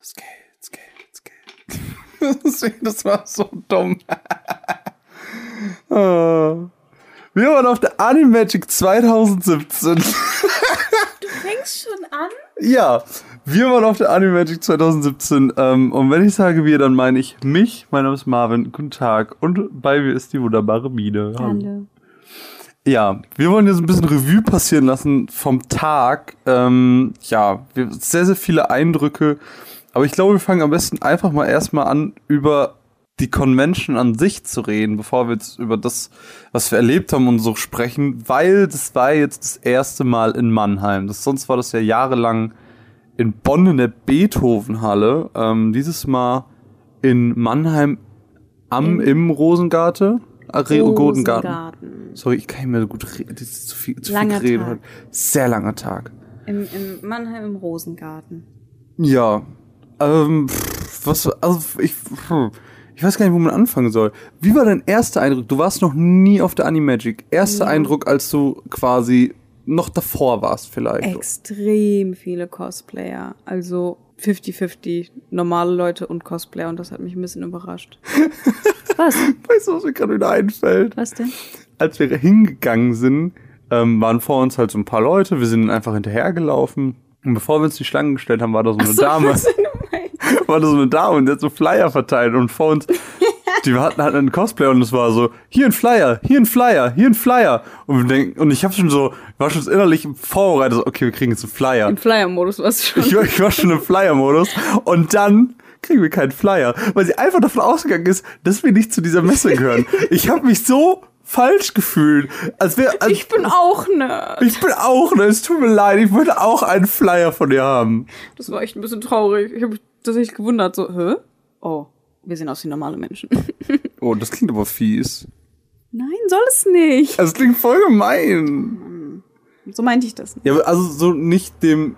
Geht, es geht. das war so dumm. Ah. Wir waren auf der Animagic 2017. Du fängst schon an? Ja, wir waren auf der Animagic 2017. Ähm, und wenn ich sage wir, dann meine ich mich. Mein Name ist Marvin. Guten Tag. Und bei mir ist die wunderbare Mine. Hallo. Ja, wir wollen jetzt ein bisschen Revue passieren lassen vom Tag. Ähm, ja, wir, sehr, sehr viele Eindrücke. Aber ich glaube, wir fangen am besten einfach mal erstmal an, über die Convention an sich zu reden, bevor wir jetzt über das, was wir erlebt haben und so sprechen, weil das war jetzt das erste Mal in Mannheim. Das, sonst war das ja jahrelang in Bonn in der Beethovenhalle. Ähm, dieses Mal in Mannheim am, Im- im Rosengarten. Äh, Re- Rosengarten. Rosengarten. Sorry, ich kann nicht mehr so gut reden. Das ist zu viel, zu Langer viel heute. Sehr langer Tag. Im, Im Mannheim im Rosengarten. Ja. Ähm, pff, was, also ich, pff, ich weiß gar nicht, wo man anfangen soll. Wie war dein erster Eindruck? Du warst noch nie auf der Animagic. Erster Ja. Eindruck, als du quasi noch davor warst vielleicht. Extrem viele Cosplayer. Also 50-50 normale Leute und Cosplayer und das hat mich ein bisschen überrascht. Was? Weißt du, was mir gerade wieder einfällt? Was denn? Als wir hingegangen sind, ähm, waren vor uns halt so ein paar Leute. Wir sind einfach hinterhergelaufen. Und bevor wir uns die Schlangen gestellt haben, war da so eine Dame. Du meinst? war da so eine Dame und die hat so Flyer verteilt und vor uns, die hatten halt einen Cosplay und es war so, hier ein Flyer, hier ein Flyer, hier ein Flyer. Und wir denken, und ich habe schon so, ich war schon innerlich vorbereitet, so, okay, wir kriegen jetzt einen Flyer. Im Flyer-Modus warst du schon. Ich war, ich war schon im Flyer-Modus und dann kriegen wir keinen Flyer, weil sie einfach davon ausgegangen ist, dass wir nicht zu dieser Messe gehören. Ich habe mich so falsch gefühlt, als wäre, als, Ich bin auch Nerd. ich bin auch, ne, es tut mir leid, ich wollte auch einen Flyer von dir haben. Das war echt ein bisschen traurig. Ich habe mich tatsächlich gewundert, so, hä? Oh, wir sehen aus wie normale Menschen. Oh, das klingt aber fies. Nein, soll es nicht. Das klingt voll gemein. So meinte ich das. nicht. Ja, also so nicht dem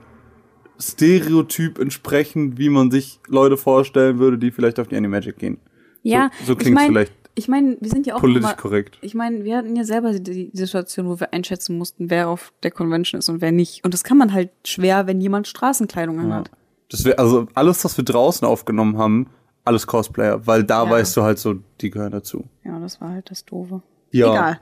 Stereotyp entsprechend, wie man sich Leute vorstellen würde, die vielleicht auf die Animagic gehen. Ja, so, so ich klingt mein, vielleicht Ich meine, wir sind ja auch politisch immer, korrekt. Ich meine, wir hatten ja selber die die Situation, wo wir einschätzen mussten, wer auf der Convention ist und wer nicht. Und das kann man halt schwer, wenn jemand Straßenkleidung anhat. Das wär, also alles, was wir draußen aufgenommen haben, alles Cosplayer, weil da Ja. weißt du halt so, die gehören dazu. Ja, das war halt das Doofe. Ja. Egal.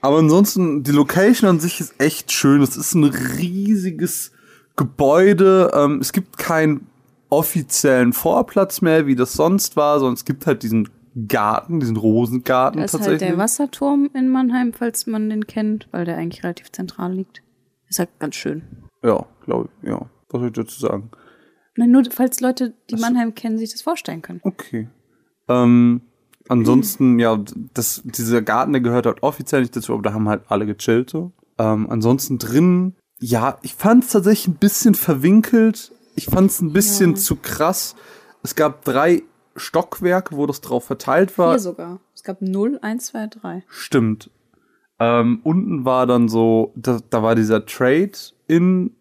Aber ansonsten, die Location an sich ist echt schön. Es ist ein riesiges Gebäude. Ähm, es gibt keinen offiziellen Vorplatz mehr, wie das sonst war, sondern es gibt halt diesen Garten, diesen Rosengarten Da ist halt der Wasserturm in Mannheim, falls man den kennt, weil der eigentlich relativ zentral liegt. Ist halt ganz schön. ja, glaube ich. Ja, was soll ich dazu sagen? Nein, nur falls Leute, die Mannheim kennen, sich das vorstellen können. Okay. Ähm, ansonsten, ja, das, dieser Garten, der gehört halt offiziell nicht dazu, aber da haben halt alle gechillt so. Ähm, ansonsten drin, ja, ich fand es tatsächlich ein bisschen verwinkelt. Ich fand es ein bisschen Ja. zu krass. Es gab drei Stockwerke, wo das drauf verteilt war. Hier sogar. Es gab 0, 1, 2, 3. Stimmt. Ähm, unten war dann so, da, da war dieser Trade in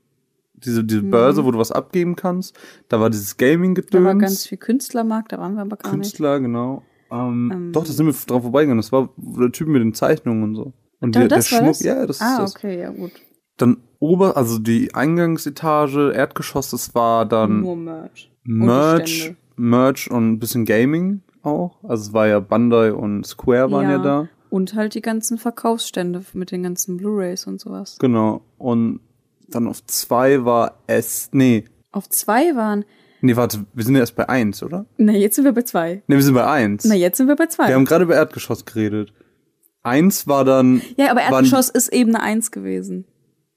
diese, diese Börse, wo du was abgeben kannst. Da war dieses Gaming-Gedöns. Mhm. Da war ganz viel Künstlermarkt, da waren wir aber gar nicht. Künstler, genau. Ähm, Ähm. doch, da sind wir drauf vorbeigegangen. Das war der Typ mit den Zeichnungen und so. Und der, das der Schmuck, das? ja, das ah, ist das. okay, ja gut. Dann ober, also die Eingangsetage, Erdgeschoss, das war dann Nur Merch. Und die Merch. Merch und ein bisschen Gaming auch. Also es war ja Bandai und Square waren ja, Ja. da. Und halt die ganzen Verkaufsstände mit den ganzen Blu-Rays und sowas. Genau. Und dann auf zwei war es, nee, Auf zwei waren. nee, warte, wir sind ja erst bei eins, oder? Na, jetzt sind wir bei zwei. Nee, wir sind bei eins. Na, jetzt sind wir bei zwei. Wir haben gerade über Erdgeschoss geredet. Eins war dann, ja, aber Erdgeschoss ist Ebene eins gewesen.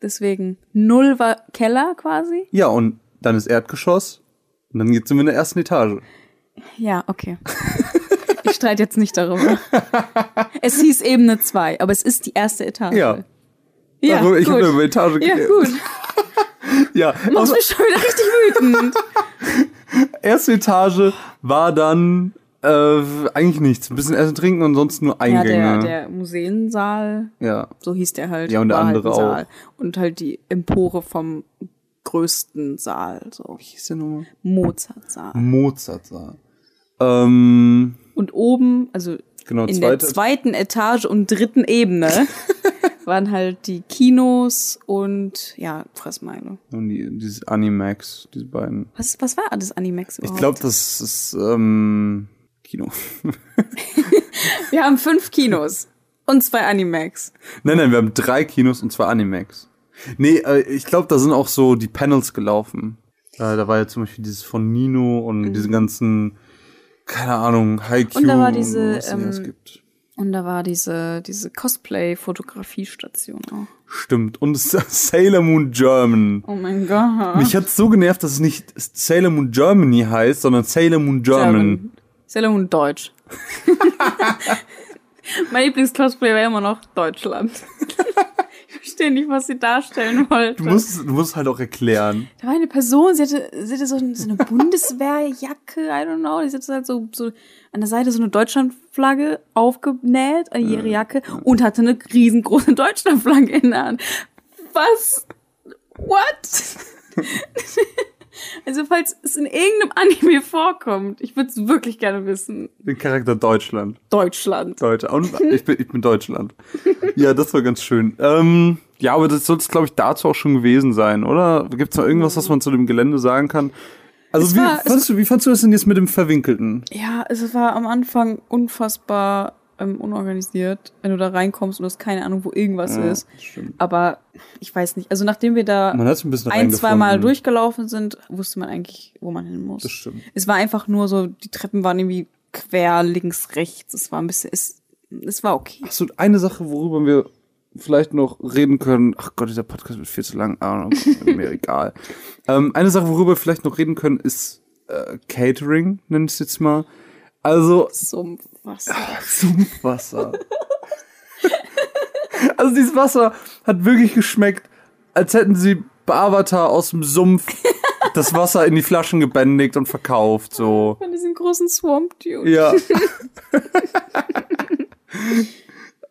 Deswegen. Null war Keller quasi. ja, und dann ist Erdgeschoss. Und dann sind wir in der ersten Etage. Ja, okay. ich streite jetzt nicht darüber. Es hieß Ebene zwei, aber es ist die erste Etage. Ja. Ja, Darüber- ich gut. habe über Etage ja, gut. Ja, Machst also, mich schon wieder richtig wütend. erste Etage war dann äh, eigentlich nichts. Ein bisschen Essen trinken und sonst nur ja, Eingänge. der, der Museensaal, ja. so hieß der halt. Ja, und der war andere halt auch. Und halt die Empore vom größten Saal, so Wie hieß der nochmal? Mozartsaal. Mozartsaal. Ähm, Und oben, also genau, in der zweite. zweiten Etage und dritten Ebene waren halt die Kinos und ja, Fressmeile. Und die, dieses Animax, diese beiden. Was, was war das Animax Ich überhaupt? glaube, das ist ähm, Kino. Wir haben fünf Kinos und zwei Animax. nein, nein, wir haben drei Kinos und zwei Animax. Nee, äh, ich glaube, da sind auch so die Panels gelaufen. Äh, da war ja zum Beispiel dieses von Nino und diese ganzen, keine Ahnung, Haikyuu. Und da war diese, es alles ähm, gibt. Und da war diese, diese Cosplay-Fotografiestation auch. Stimmt. Und Sailor Moon German. Oh mein Gott. Mich hat's so genervt, dass es nicht Sailor Moon Germany heißt, sondern Sailor Moon German. Sailor Moon Deutsch. mein Lieblings-Cosplay war immer noch Deutschland. ich verstehe nicht, was sie darstellen wollte. Du musst, du musst halt auch erklären. Da war eine Person, sie hatte, sie hatte so, so eine Bundeswehrjacke, I don't know, die hatte halt so, so an der Seite so eine Deutschlandflagge aufgenäht an ihre Jacke und hatte eine riesengroße Deutschlandflagge in der Hand. Was? What? also falls es in irgendeinem Anime vorkommt, ich würde es wirklich gerne wissen. Den Charakter Deutschland. Deutschland. Deutsche. Und ich bin, ich bin Deutschland. Ja, das war ganz schön. Ähm, ja, aber das soll es, glaube ich, dazu auch schon gewesen sein, oder? Gibt es noch irgendwas, was man zu dem Gelände sagen kann? Also Es wie, war- fandst du, wie fandst du das denn jetzt mit dem Verwinkelten? Ja, es war am Anfang unfassbar ähm, unorganisiert, wenn du da reinkommst und du hast keine Ahnung, wo irgendwas Ja, ist. stimmt. Aber ich weiß nicht. Also nachdem wir da Man ein ein, zwei Mal durchgelaufen sind, wusste man eigentlich, wo man hin muss. Das stimmt. Es war einfach nur so, die Treppen waren irgendwie quer, links, rechts. Es war ein bisschen, es, es war okay. Ach so, eine Sache, worüber wir vielleicht noch reden können. Ach Gott, dieser Podcast wird viel zu lang. Ah, mir egal. Ähm, eine Sache, worüber wir vielleicht noch reden können, ist äh, Catering, nenn ich es jetzt mal. Also Sumpfwasser. Sumpfwasser. also dieses Wasser hat wirklich geschmeckt, als hätten sie Avatar aus dem Sumpf das Wasser in die Flaschen gebändigt und verkauft. So. Von diesen großen Swamp Dude. Ja.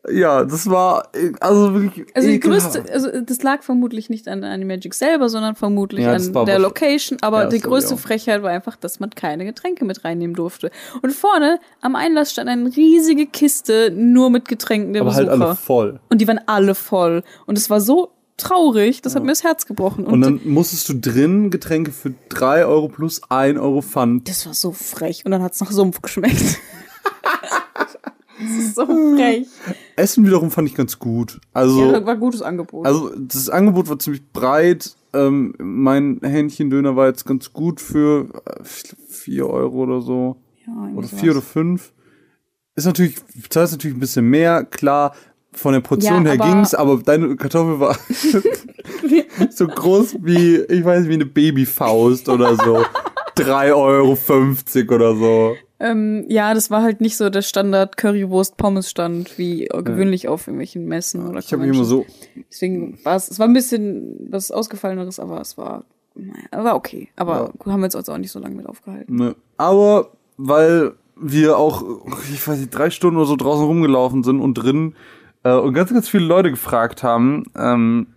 ja, das war also wirklich. Also die größte, also das lag vermutlich nicht an Animagic selber, sondern vermutlich Ja, an der Location. Aber Ja, die größte. Frechheit war einfach, dass man keine Getränke mit reinnehmen durfte. Und vorne am Einlass stand eine riesige Kiste nur mit Getränken der Aber halt Besucher. alle voll. Und die waren alle voll. Und es war so traurig, das hat mir das Herz gebrochen. Und, Und dann musstest du drin Getränke für 3 Euro plus 1 Euro Pfand. das war so frech. Und dann hat's nach Sumpf geschmeckt. das ist so frech. Essen wiederum fand ich ganz gut. Also, Ja, war ein gutes Angebot. also das Angebot war ziemlich breit. Ähm, mein Hähnchendöner war jetzt ganz gut für äh, 4 Euro oder so. ja, Oder sowas. 4 oder 5. Ist natürlich, zahlst natürlich ein bisschen mehr, klar. Von der Portion Ja, her ging's, aber deine Kartoffel war so groß wie, ich weiß nicht, wie eine Babyfaust oder so. 3,50 Euro oder so. Ähm, ja, das war halt nicht so der Standard Currywurst-Pommes-Stand wie gewöhnlich auf irgendwelchen Messen oder Ich habe mich immer so, Deswegen war es, es war ein bisschen was Ausgefalleneres, aber es war, war okay. Aber haben wir uns also auch nicht so lange mit aufgehalten. ne. Aber weil wir auch, ich weiß nicht, drei Stunden oder so draußen rumgelaufen sind und drin äh, und ganz, ganz viele Leute gefragt haben, ähm,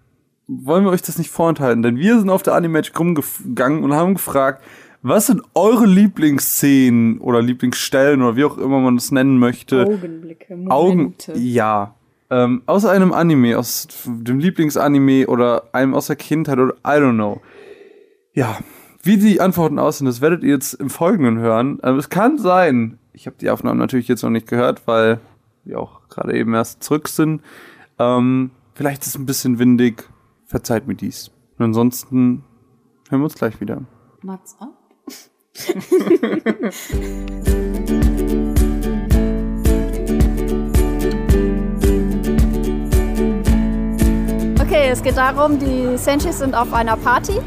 wollen wir euch das nicht vorenthalten? Denn wir sind auf der Animagic rumgegangen und haben gefragt, was sind eure Lieblingsszenen oder Lieblingsstellen oder wie auch immer man das nennen möchte? Augenblicke, Momente. Augen, ja. Ähm, aus einem Anime, aus dem Lieblingsanime oder einem aus der Kindheit oder I don't know. Ja, wie die Antworten aussehen, das werdet ihr jetzt im Folgenden hören. Ähm, es kann sein, ich habe die Aufnahmen natürlich jetzt noch nicht gehört, weil wir auch gerade eben erst zurück sind. Ähm, vielleicht ist es ein bisschen windig, verzeiht mir dies. Und ansonsten hören wir uns gleich wieder. Mats ab. Okay, es geht darum, die Senshis sind auf einer Party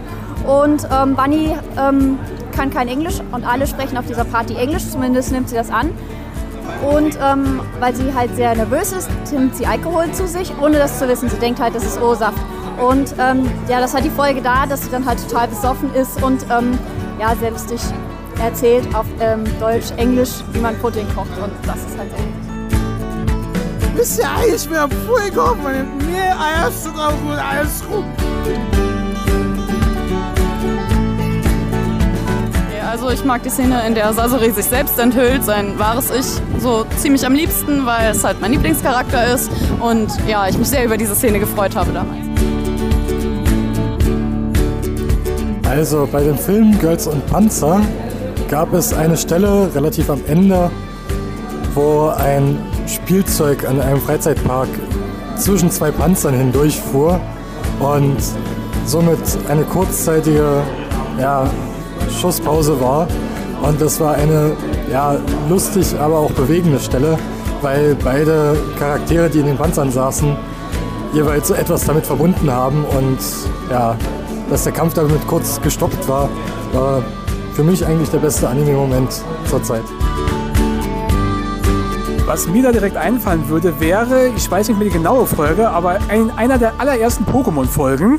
und ähm, Bunny ähm, kann kein Englisch und alle sprechen auf dieser Party Englisch, zumindest nimmt sie das an. Und ähm, weil sie halt sehr nervös ist, nimmt sie Alkohol zu sich, ohne das zu wissen. Sie denkt halt, das ist O-Saft. Und ähm, ja, das hat die Folge da, dass sie dann halt total besoffen ist und ähm, ja, sehr lustig erzählt auf ähm, Deutsch, Englisch, wie man Pudding kocht. Und das ist halt sehr lustig. Wisst ihr eigentlich, wer Fuego meine Mehl, Eierzucker und alles rum? Ja, Also ich mag die Szene, in der Sasori sich selbst enthüllt, sein wahres Ich, so ziemlich am liebsten, weil es halt mein Lieblingscharakter ist. Und ja, ich mich sehr über diese Szene gefreut habe damals. Also bei dem Film Girls und Panzer gab es eine Stelle relativ am Ende, wo ein Spielzeug an einem Freizeitpark zwischen zwei Panzern hindurchfuhr und somit eine kurzzeitige ja, Schusspause war. Und das war eine ja, lustig, aber auch bewegende Stelle, weil beide Charaktere, die in den Panzern saßen, jeweils so etwas damit verbunden haben und ja, dass der Kampf damit kurz gestoppt war, war für mich eigentlich der beste Anime-Moment zur Zeit. Was mir da direkt einfallen würde, wäre, ich weiß nicht mehr die genaue Folge, aber ein, einer der allerersten Pokémon-Folgen,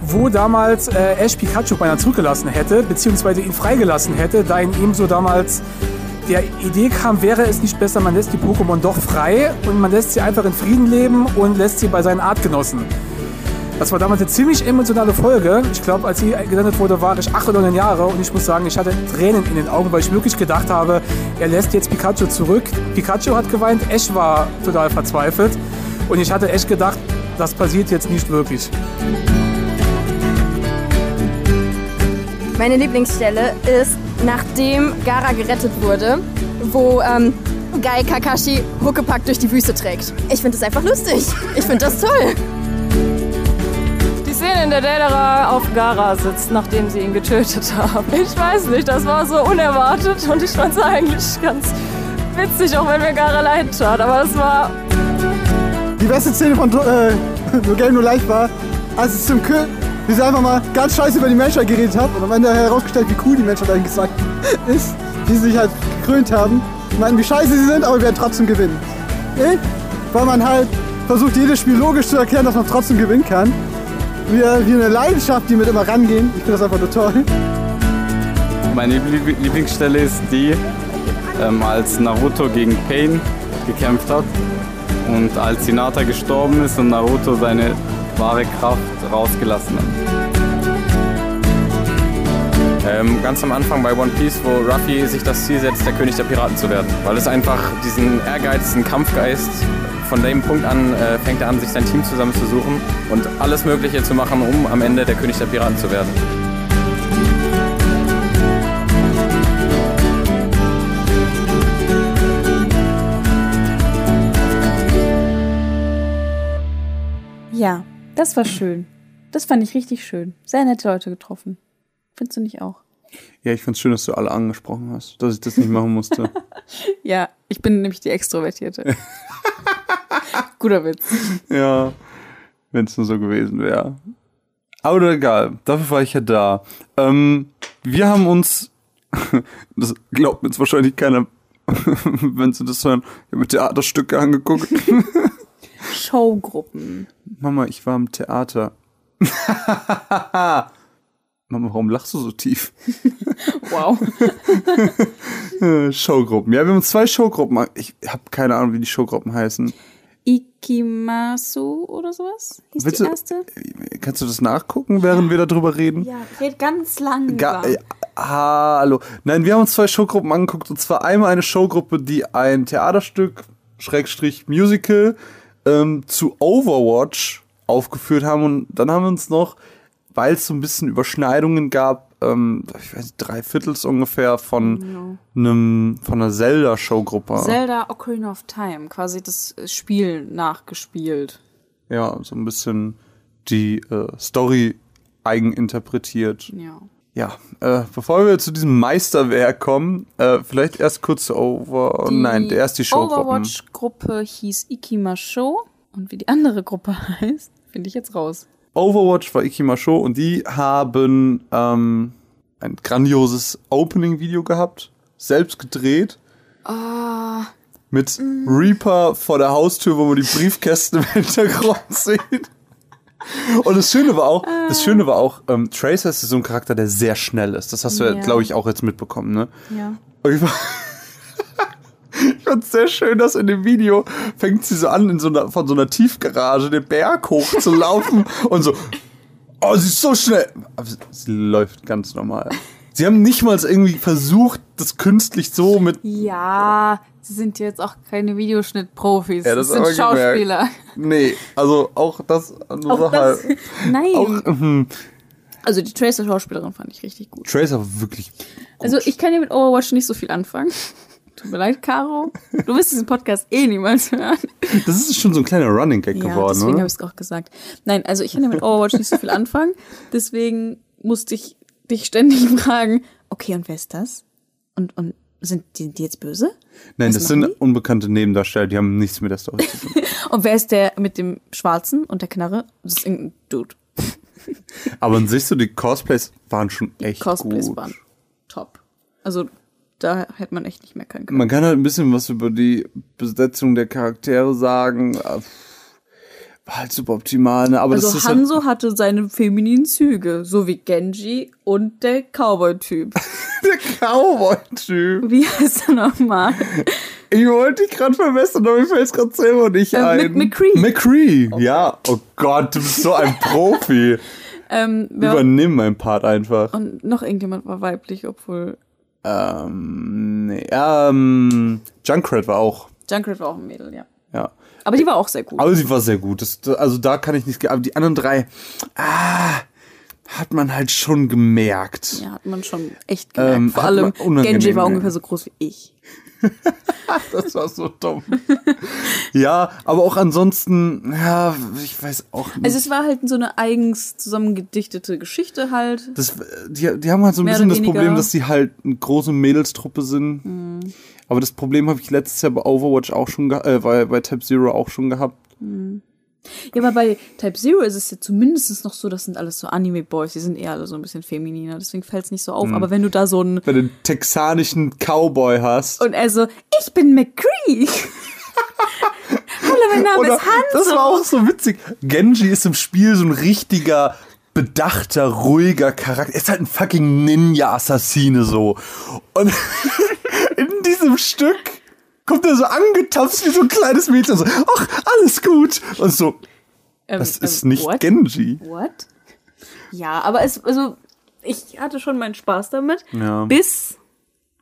wo damals äh, Ash Pikachu beinahe zurückgelassen hätte, beziehungsweise ihn freigelassen hätte, da ihn ihm so damals der Idee kam, wäre es nicht besser, man lässt die Pokémon doch frei und man lässt sie einfach in Frieden leben und lässt sie bei seinen Artgenossen. Das war damals eine ziemlich emotionale Folge. Ich glaube, als sie gesendet wurde, war ich acht oder neun Jahre und ich muss sagen, ich hatte Tränen in den Augen, weil ich wirklich gedacht habe, er lässt jetzt Pikachu zurück. Pikachu hat geweint, Ash war total verzweifelt und ich hatte echt gedacht, das passiert jetzt nicht wirklich. Meine Lieblingsstelle ist, nachdem Gara gerettet wurde, wo ähm, Gai Kakashi Huckepack durch die Wüste trägt. Ich finde das einfach lustig. Ich finde das toll. In der Deidara auf Gara sitzt, nachdem sie ihn getötet haben. Ich weiß nicht, das war so unerwartet und ich fand es eigentlich ganz witzig, auch wenn mir Gara leid tat. Aber es war Die beste Szene von äh, No Game No Life war, als es zum Kill, wie sie einfach mal ganz scheiße über die Menschheit geredet hat und am Ende herausgestellt, wie cool die Menschheit eigentlich gesagt ist, sie sich halt gekrönt haben. Meinten, wie scheiße sie sind, aber wir werden trotzdem gewinnen. Ne? Weil man halt versucht, jedes Spiel logisch zu erklären, dass man trotzdem gewinnen kann. Wie, wie eine Leidenschaft, die mit immer rangehen. Ich finde das einfach nur toll. Meine Liebl- Lieblingsstelle ist die, ähm, als Naruto gegen Pain gekämpft hat und als Hinata gestorben ist und Naruto seine wahre Kraft rausgelassen hat. Ähm, ganz am Anfang bei One Piece, wo Ruffy sich das Ziel setzt, der König der Piraten zu werden. Weil es einfach diesen Ehrgeiz, diesen Kampfgeist, von dem Punkt an äh, fängt er an, sich sein Team zusammenzusuchen und alles Mögliche zu machen, um am Ende der König der Piraten zu werden. Ja, das war schön. Das fand ich richtig schön. Sehr nette Leute getroffen. Findest du nicht auch? Ja, ich find's schön, dass du alle angesprochen hast, dass ich das nicht machen musste. Ja, ich bin nämlich die Extrovertierte. Guter Witz. ja, wenn es nur so gewesen wäre. Aber egal, dafür war ich ja da. Ähm, wir haben uns, das glaubt mir jetzt wahrscheinlich keiner, wenn sie das hören, haben Theaterstücke angeguckt. Showgruppen. Mama, ich war im Theater. Mama, warum lachst du so tief? Wow. Äh, Showgruppen. Ja, wir haben zwei Showgruppen. Ich habe keine Ahnung, wie die Showgruppen heißen. Ikimasu oder sowas? Hieß Willst die du- erste? Kannst du das nachgucken, während wir darüber reden? Ja, red ganz lang. Ga über. äh, hallo. Nein, wir haben uns zwei Showgruppen angeguckt. Und zwar einmal eine Showgruppe, die ein Theaterstück, Schrägstrich Musical, ähm, zu Overwatch aufgeführt haben. Und dann haben wir uns noch, weil es so ein bisschen Überschneidungen gab, ähm, ich weiß nicht, drei Viertels ungefähr von einem, von einer Zelda-Showgruppe. Zelda Ocarina of Time, quasi das Spiel nachgespielt. ja, so ein bisschen die äh, Story eigeninterpretiert. Ja. Ja, äh, bevor wir zu diesem Meisterwerk kommen, äh, vielleicht erst kurz Over. Die nein, erst die Showgruppen. Overwatch-Gruppe hieß Ikima Show und wie die andere Gruppe heißt, finde ich jetzt raus. Overwatch war Ikima Show und die haben ähm, ein grandioses Opening-Video gehabt, selbst gedreht. Ah, Mit Reaper vor der Haustür, wo man die Briefkästen im Hintergrund sieht. Und das Schöne war auch, das Schöne war auch, ähm, Tracer ist so ein Charakter, der sehr schnell ist. Das hast du ja, Ja. glaube ich, auch jetzt mitbekommen, ne? ja. Ich fand sehr schön, dass in dem Video fängt sie so an, in so einer, von so einer Tiefgarage den Berg hoch zu laufen und so, oh, sie ist so schnell. Aber sie, sie läuft ganz normal. Sie Sie haben nicht mal irgendwie versucht, das künstlich so mit. Ja, sie sind jetzt auch keine Videoschnittprofis. Ja, das, das sind ich gemerkt. Schauspieler. Nee, also auch das nur Auch das, halb. nein. Auch, mhm. also die Tracer-Schauspielerin fand ich richtig gut. Tracer war wirklich. Also ich kann ja mit Overwatch nicht so viel anfangen. Tut mir leid, Caro. Du wirst diesen Podcast eh niemals hören. Das ist schon so ein kleiner Running Gag Ja, geworden, deswegen habe ich es auch gesagt. Nein, also ich kann ja mit Overwatch nicht so viel anfangen. Deswegen musste ich dich ständig fragen, okay, und wer ist das? Und, und sind die, die jetzt böse? Nein, Was das sind machen unbekannte Nebendarsteller, die haben nichts mit der Story zu tun. Und wer ist der mit dem Schwarzen und der Knarre? Das ist irgendein Dude. Aber an sich so, die Cosplays waren schon echt Cosplays gut. waren top. Also da hätte man echt nicht meckern können. Man kann halt ein bisschen was über die Besetzung der Charaktere sagen. Äh, War halt super optimal, ne? Aber das also ist halt, Hanzo hatte seine femininen Züge, so wie Genji und der Cowboy-Typ. der Cowboy-Typ. Wie heißt er nochmal? Ich wollte dich gerade verbessern, aber mir fällt es gerade selber nicht Äh, ein. Mc- McCree. McCree, ja. Oh Gott, du bist so ein Profi. Ähm, Übernimm meinen Part einfach. und noch irgendjemand war weiblich, obwohl Ähm, nee, ähm, Junkrat war auch, Junkrat war auch ein Mädel, ja. ja. Aber die war auch sehr gut. Aber sie war sehr gut. Das, also da kann ich nicht, aber die anderen drei, ah, hat man halt schon gemerkt. Ja, hat man schon echt gemerkt. Ähm, Vor allem Genji war ungefähr so groß wie ich. Das war so dumm. ja, aber auch ansonsten, ja, ich weiß auch nicht. Also es war halt so eine eigens zusammengedichtete Geschichte halt. das, die, die haben halt so ein Mehr bisschen das. Problem, dass die halt eine große Mädelstruppe sind. Mhm. Aber das Problem habe ich letztes Jahr bei Overwatch auch schon, äh, bei, bei Tab Zero auch schon gehabt. Ja, aber bei Type Zero ist es ja zumindest noch so, das sind alles so Anime-Boys, die sind eher alle so ein bisschen femininer, deswegen fällt es nicht so auf. Mhm. Aber wenn du da so ein Wenn du einen texanischen Cowboy hast. und er so, ich bin McCree. Hallo, mein Name Oder, ist Hanzo. das war auch so witzig. Genji ist im Spiel so ein richtiger, bedachter, ruhiger Charakter. Er ist halt ein fucking Ninja-Assassine so. Und in diesem Stück kommt er so angetapst wie so ein kleines Mädchen. So, ach, alles gut. Und so, das ähm, ist nicht what? Genji. What? Ja, aber es, also, ich hatte schon meinen Spaß damit, Ja. bis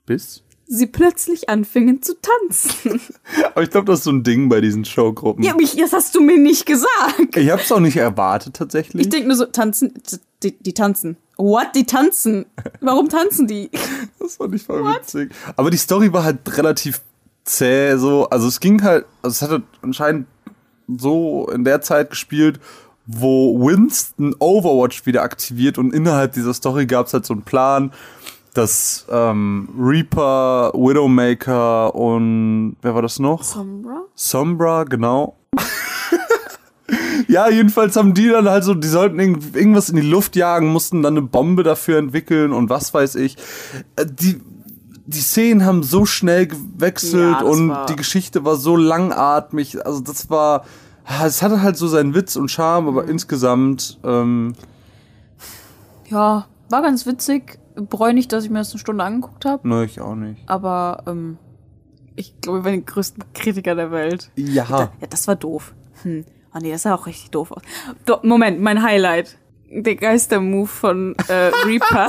Bis? sie plötzlich anfingen zu tanzen. Aber ich glaube, das ist so ein Ding bei diesen Showgruppen. ja, mich, das hast du mir nicht gesagt. Ich habe es auch nicht erwartet tatsächlich. Ich denke nur so, tanzen, die, die tanzen. What? Die tanzen? Warum tanzen die? Das fand ich voll witzig. Aber die Story war halt relativ zäh, so. Also es ging halt, also es hatte anscheinend so in der Zeit gespielt, wo Winston Overwatch wieder aktiviert und innerhalb dieser Story gab es halt so einen Plan, dass ähm, Reaper, Widowmaker und wer war das noch? Sombra? Sombra, genau. ja, jedenfalls haben die dann halt so, die sollten irgend- irgendwas in die Luft jagen, mussten dann eine Bombe dafür entwickeln und was weiß ich. Äh, Die, die Szenen haben so schnell gewechselt Ja, und war- die Geschichte war so langatmig. Also das war, ah, es hatte halt so seinen Witz und Charme, aber insgesamt, ähm, Ja, war ganz witzig. Bereue nicht, dass ich mir das eine Stunde angeguckt habe. ne, ich auch nicht. Aber ähm, ich glaube, ich war die größten Kritiker der Welt. Ja. Ja, das war doof. Hm. Oh nee, das sah auch richtig doof aus. Do Moment, mein Highlight. Der Geister-Move von äh, Reaper.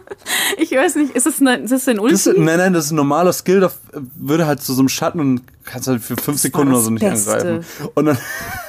ich weiß nicht, ist das, eine, ist das ein Ulti? Das nein, nein, das ist ein normaler Skill, da würde halt zu so einem Schatten und kannst halt für fünf Sekunden oder das so nicht Beste. angreifen. Und dann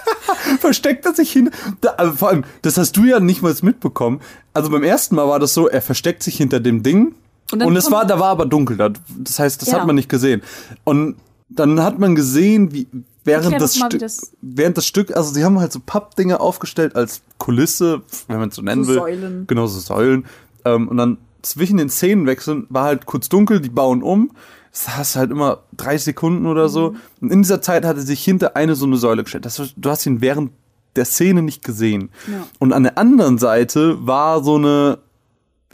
versteckt er sich hin. Da, also vor allem, das hast du ja nicht mal mitbekommen. Also beim ersten Mal war das so, er versteckt sich hinter dem Ding Und und, es war, da war aber dunkel. Da, das heißt, das Ja. hat man nicht gesehen. Und dann hat man gesehen, wie während das, mal, das- während das Stück, also sie haben halt so Pappdinger aufgestellt als Kulisse, wenn man es so nennen So will. Säulen. Genau, so Säulen. Ähm, und dann zwischen den Szenenwechseln war halt kurz dunkel, die bauen um. Das hast halt immer drei Sekunden oder so. Und in dieser Zeit hat er sich hinter eine so eine Säule gestellt. Das, du hast ihn während der Szene nicht gesehen. Ja. Und an der anderen Seite war so eine,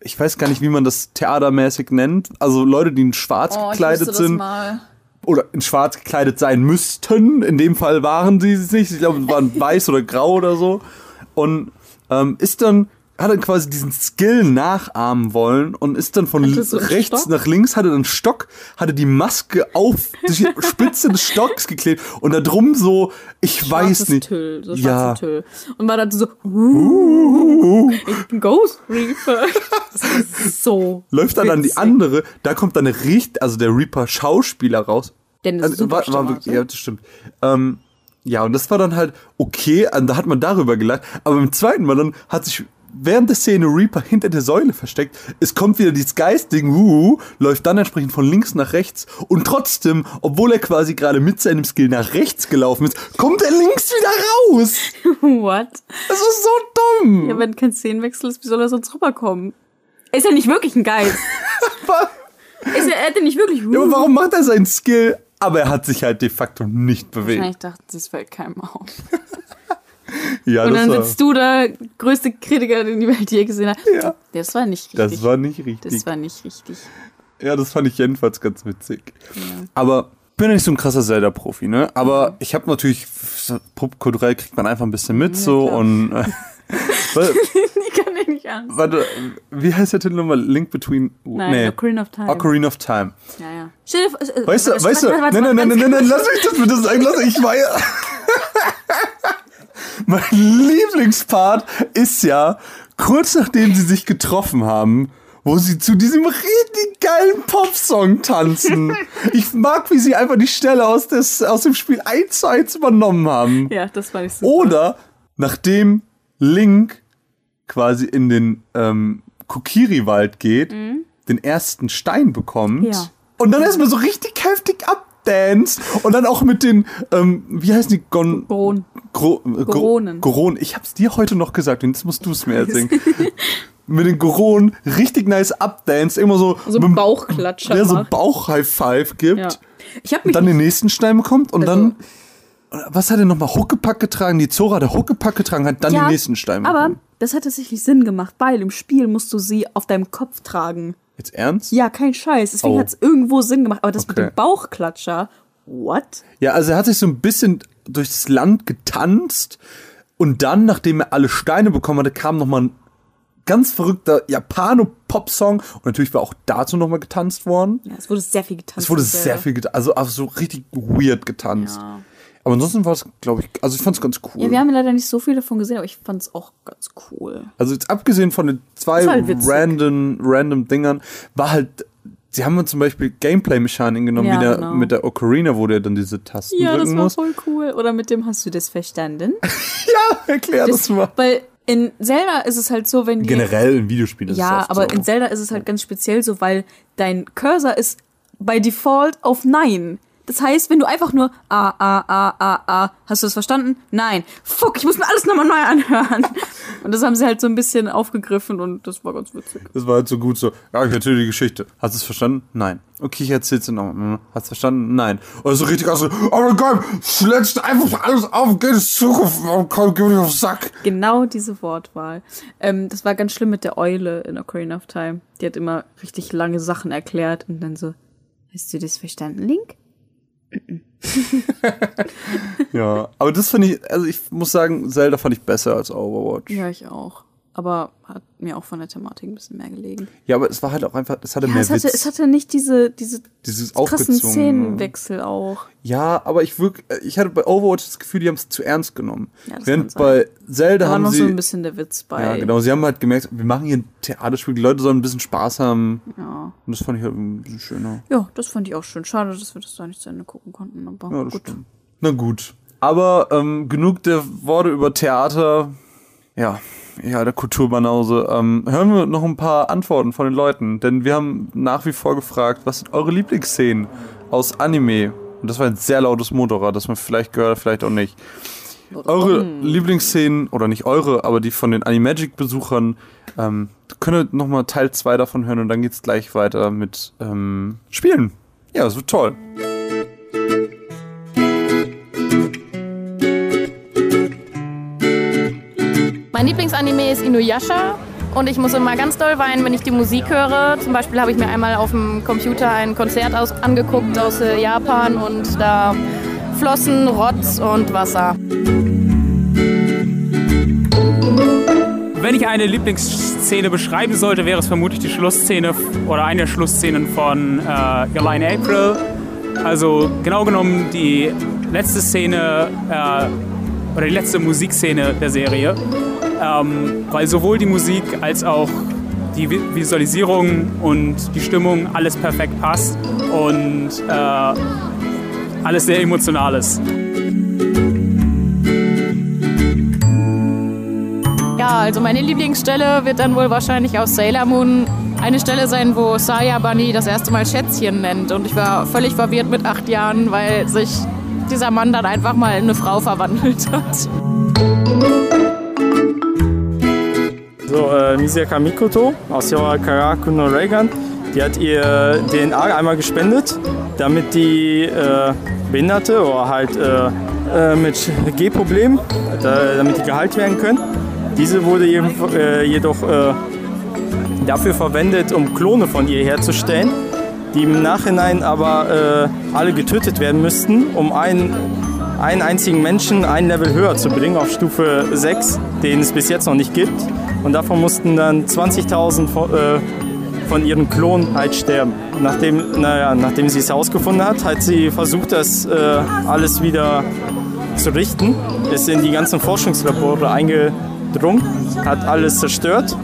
ich weiß gar nicht, wie man das theatermäßig nennt. Also Leute, die in schwarz oh, ich gekleidet wusste das sind mal. Oder in schwarz gekleidet sein müssten. In dem Fall waren sie es nicht. Ich glaube, es waren weiß oder grau oder so. Und ähm, ist dann hat dann quasi diesen Skill nachahmen wollen und ist dann von so rechts Stock? nach links, hatte dann Stock, hatte die Maske auf die Spitze des Stocks geklebt und da drum so, ich weiß Schwarzes nicht. Tüll, so ja. Tüll. Und war dann so, uh, ich bin Ghost Reaper. So. Läuft dann an die andere, da kommt dann eine Richt, also der Reaper Schauspieler raus. Denn das Also, war, super war wirklich, ja, das stimmt. Ähm, ja, und das war dann halt okay, da hat man darüber gelacht, aber beim zweiten Mal dann hat sich während der Szene Reaper hinter der Säule versteckt. Es kommt wieder dieses Geistding, uh, läuft dann entsprechend von links nach rechts und trotzdem, obwohl er quasi gerade mit seinem Skill nach rechts gelaufen ist, kommt er links wieder raus. What? Das ist so dumm. Ja, wenn kein Szenenwechsel ist, wie soll er sonst rüberkommen? Er ist ja nicht wirklich ein Geist. ist ja, er hätte nicht wirklich. Ja, aber warum macht er seinen Skill? Aber er hat sich halt de facto nicht bewegt. Wahrscheinlich dachten sie, es fällt keinem auf. Ja, Und dann sitzt du da, größte Kritiker, den die Welt je gesehen hat. Ja. Das war nicht richtig. das war nicht richtig. Das war nicht richtig. Ja, das fand ich jedenfalls ganz witzig. Aber bin ja nicht so ein krasser Zelda-Profi, ne? Aber ich habe natürlich, popkulturell kriegt man einfach ein bisschen mit so klar. und äh, wa- Ich kann den nicht an. warte, wie heißt der Titel nochmal? Link Between Nein, Ocarina of Time. Ocarina of Time. Ja, ja. Äh, Weißt du, warte, weißt du, warte, warte, nein, nein, warte, nein, nein, nein, lass mich das bitte sagen, lass ich war ja. mein Lieblingspart ist ja, kurz nachdem sie sich getroffen haben, wo sie zu diesem richtig geilen Popsong tanzen. Ich mag, wie sie einfach die Stelle aus, des, aus dem Spiel eins zu eins übernommen haben. Ja, das war nicht so. Oder nachdem Link quasi in den ähm, Kokiri-Wald geht, den ersten Stein bekommt Mhm. Ja. und dann erstmal so richtig heftig abdanced und dann auch mit den, ähm, wie heißen die? Gon Goron. Gro äh, Gro- Goronen. Goron. Ich hab's dir heute noch gesagt und jetzt musst du es mir erzählen. mit den Goron richtig nice abdanced, immer so, So mit dem- Bauchklatscher der so. Bauch-High-Five gibt Ja. Ich und mich dann den nächsten Stein bekommt und Also- dann was hat er nochmal? Huckepack getragen? Die Zora hat der Huckepack getragen, hat dann Ja, den nächsten Stein Aber bekommen. das hat tatsächlich Sinn gemacht, weil im Spiel musst du sie auf deinem Kopf tragen. Jetzt ernst? Ja, kein Scheiß. Deswegen Oh. hat's irgendwo Sinn gemacht. Aber das mit Okay. dem Bauchklatscher, what? Ja, also er hat sich so ein bisschen durchs Land getanzt und dann, nachdem er alle Steine bekommen hatte, kam nochmal ein ganz verrückter Japano-Pop-Song und natürlich war auch dazu nochmal getanzt worden. Ja, es wurde sehr viel getanzt. Es wurde sehr viel getanzt, also, also so richtig weird getanzt. Ja. Aber ansonsten war es, glaube ich, also ich fand es ganz cool. Ja, wir haben leider nicht so viel davon gesehen, aber ich fand's auch ganz cool. Also jetzt abgesehen von den zwei halt random, random Dingern, war halt, sie haben uns zum Beispiel Gameplay-Mechaniken genommen, Ja, wie der, genau. mit der Ocarina, wo der dann diese Tasten Ja, das drücken war muss. voll cool. Oder mit dem hast du das verstanden? Ja, erklär das, mal. Weil in Zelda ist es halt so, wenn die Generell in Videospielen ist es Ja, aber so. in Zelda ist es halt ganz speziell so, weil dein Cursor ist bei Default auf Nein. Das heißt, wenn du einfach nur A, A, A, A, A, hast du das verstanden? Nein. Fuck, ich muss mir alles nochmal neu anhören. Und das haben sie halt so ein bisschen aufgegriffen und das war ganz witzig. Das war halt so gut so, ja, ich erzähle die Geschichte. Hast du es verstanden? Nein. Okay, ich erzähl's dir nochmal. Hast du es verstanden? Nein. Oder so richtig aus so, oh mein Gott, schlägst einfach alles auf, geht es Zukunft, komm, gib mich auf den Sack. Genau diese Wortwahl. Ähm, das war ganz schlimm mit der Eule in Ocarina of Time. Die hat immer richtig lange Sachen erklärt und dann so, hast du das verstanden, Link? Ja, aber das finde ich, also ich muss sagen, Zelda fand ich besser als Overwatch. Ja, ich auch. Aber hat mir auch von der Thematik ein bisschen mehr gelegen. Ja, aber es war halt auch einfach, es hatte Ja, mehr es hatte, Witz. es hatte nicht diese, diese Dieses krassen. Szenenwechsel auch. Ja, aber ich wirk, ich hatte bei Overwatch das Gefühl, die haben es zu ernst genommen. Ja, das Während bei Zelda Da war haben noch sie so ein bisschen der Witz bei. Ja, genau. Sie haben halt gemerkt, wir machen hier ein Theaterspiel, die Leute sollen ein bisschen Spaß haben. Ja. Und das fand ich halt ein bisschen schöner. Ja, das fand ich auch schön. Schade, dass wir das da nicht zu Ende gucken konnten. Aber Ja, das gut. stimmt. Na gut. Aber ähm, genug der Worte über Theater. Ja, ja, der Kulturbanause. Ähm, hören wir noch ein paar Antworten von den Leuten. Denn wir haben nach wie vor gefragt, was sind eure Lieblingsszenen aus Anime? Und das war ein sehr lautes Motorrad, das man vielleicht gehört, vielleicht auch nicht. Eure Lieblingsszenen, oder nicht eure, aber die von den Animagic-Besuchern, ähm, könnt ihr nochmal Teil 2 davon hören und dann geht's gleich weiter mit ähm, Spielen. Ja, das wird toll. Mein Lieblingsanime ist Inuyasha und ich muss immer ganz doll weinen, wenn ich die Musik höre. Zum Beispiel habe ich mir einmal auf dem Computer ein Konzert aus, angeguckt aus äh, Japan und da flossen Rotz und Wasser. wenn ich eine Lieblingsszene beschreiben sollte, wäre es vermutlich die Schlussszene oder eine der Schlussszenen von äh, Your Line April. Also genau genommen die letzte Szene äh, oder die letzte Musikszene der Serie. Ähm, weil sowohl die Musik als auch die Vi- Visualisierung und die Stimmung alles perfekt passt und äh, alles sehr emotional ist. Ja, also meine Lieblingsstelle wird dann wohl wahrscheinlich aus Sailor Moon eine Stelle sein, wo Saya Bunny das erste Mal Schätzchen nennt. Und ich war völlig verwirrt mit acht Jahren, weil sich dieser Mann dann einfach mal in eine Frau verwandelt hat. So, äh, Misaka Mikoto aus Yora Karaku no Reagan, die hat ihr DNA einmal gespendet, damit die äh, Behinderte oder halt äh, äh, mit G-Problemen, da, damit die geheilt werden können. Diese wurde äh, jedoch äh, dafür verwendet, um Klone von ihr herzustellen, die im Nachhinein aber äh, alle getötet werden müssten, um einen, einen einzigen Menschen ein Level höher zu bringen, auf Stufe 6, den es bis jetzt noch nicht gibt. Und davon mussten dann 20.000 von, äh, von ihren Klonen halt sterben. Nachdem, naja, nachdem sie es herausgefunden hat, hat sie versucht, das äh, alles wieder zu richten, ist in die ganzen Forschungslabore eingedrungen, hat alles zerstört.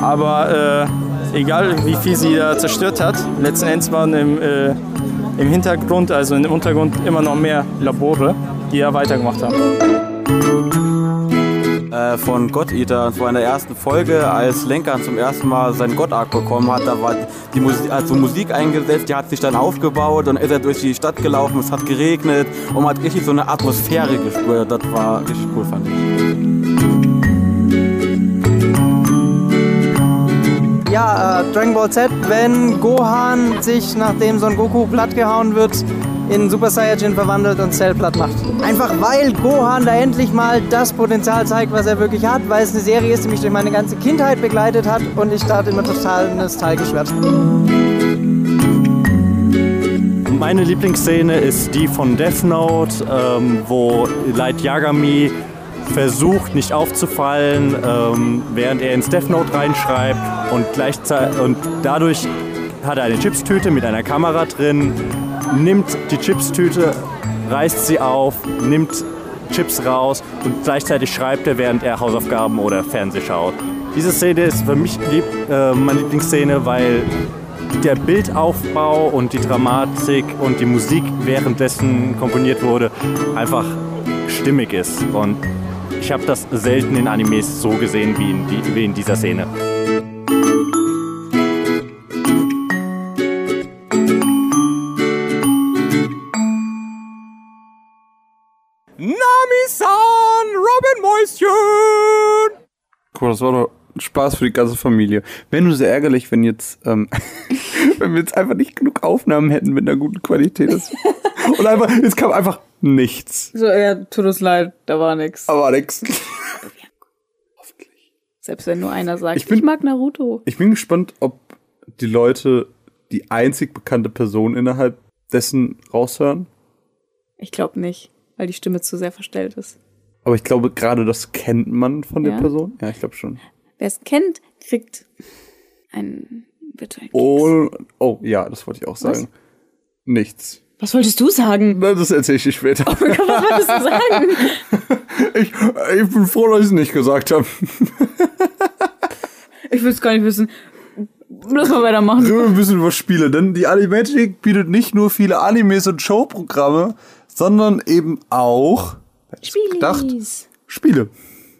Aber äh, egal wie viel sie da zerstört hat, letzten Endes waren im, äh, im Hintergrund, also im Untergrund, immer noch mehr Labore, die ja weitergemacht haben. Äh, von God Eater, und zwar in der ersten Folge, als Lenker zum ersten Mal seinen God-Arc bekommen hat, da war die Musik, also Musik eingesetzt, die hat sich dann aufgebaut und ist er durch die Stadt gelaufen, es hat geregnet und man hat richtig so eine Atmosphäre gespürt, das war richtig cool, fand ich. Ja, äh, Dragon Ball Z, wenn Gohan sich, nachdem Son Goku plattgehauen wird, in Super Saiyajin verwandelt und Cell platt macht. Einfach weil Gohan da endlich mal das Potenzial zeigt, was er wirklich hat, weil es eine Serie ist, die mich durch meine ganze Kindheit begleitet hat und ich da immer total nostalgisch werde. Meine Lieblingsszene ist die von Death Note, ähm, wo Light Yagami versucht, nicht aufzufallen, ähm, während er ins Death Note reinschreibt und, gleichzeitig, und dadurch hat er eine Chipstüte mit einer Kamera drin, nimmt die Chipstüte, reißt sie auf, nimmt Chips raus und gleichzeitig schreibt er, während er Hausaufgaben oder Fernseh schaut. Diese Szene ist für mich lieb, äh, meine Lieblingsszene, weil der Bildaufbau und die Dramatik und die Musik währenddessen komponiert wurde, einfach stimmig ist. Und ich habe das selten in Animes so gesehen wie in, die, wie in dieser Szene. Nami-san, Robin Mäuschen! Guck war Spaß für die ganze Familie. Wäre nur sehr ärgerlich, wenn jetzt, ähm, wenn wir jetzt einfach nicht genug Aufnahmen hätten mit einer guten Qualität. Und einfach, jetzt kam einfach nichts. So, ja, tut uns leid, da war nix. Aber nix. Selbst wenn nur einer sagt, Ich ich, bin- mag Naruto. Ich bin gespannt, ob die Leute die einzig bekannte Person innerhalb dessen raushören. Ich glaube nicht, weil die Stimme zu sehr verstellt ist. Aber ich glaube, gerade das kennt man von der Ja. Person. Ja, ich glaube schon. Wer es kennt, kriegt einen virtuellen Oh, oh, ja, das wollte ich auch sagen. Nichts. Was wolltest du sagen? Na, Das erzähle ich dir später. Oh mein Gott, was wolltest du sagen? Ich, ich bin froh, dass ich es nicht gesagt habe. Ich will es gar nicht wissen. Lass mal weitermachen. Reden wir ein bisschen über Spiele, denn die Animagic bietet nicht nur viele Animes und Showprogramme, sondern eben auch gedacht, Spiele.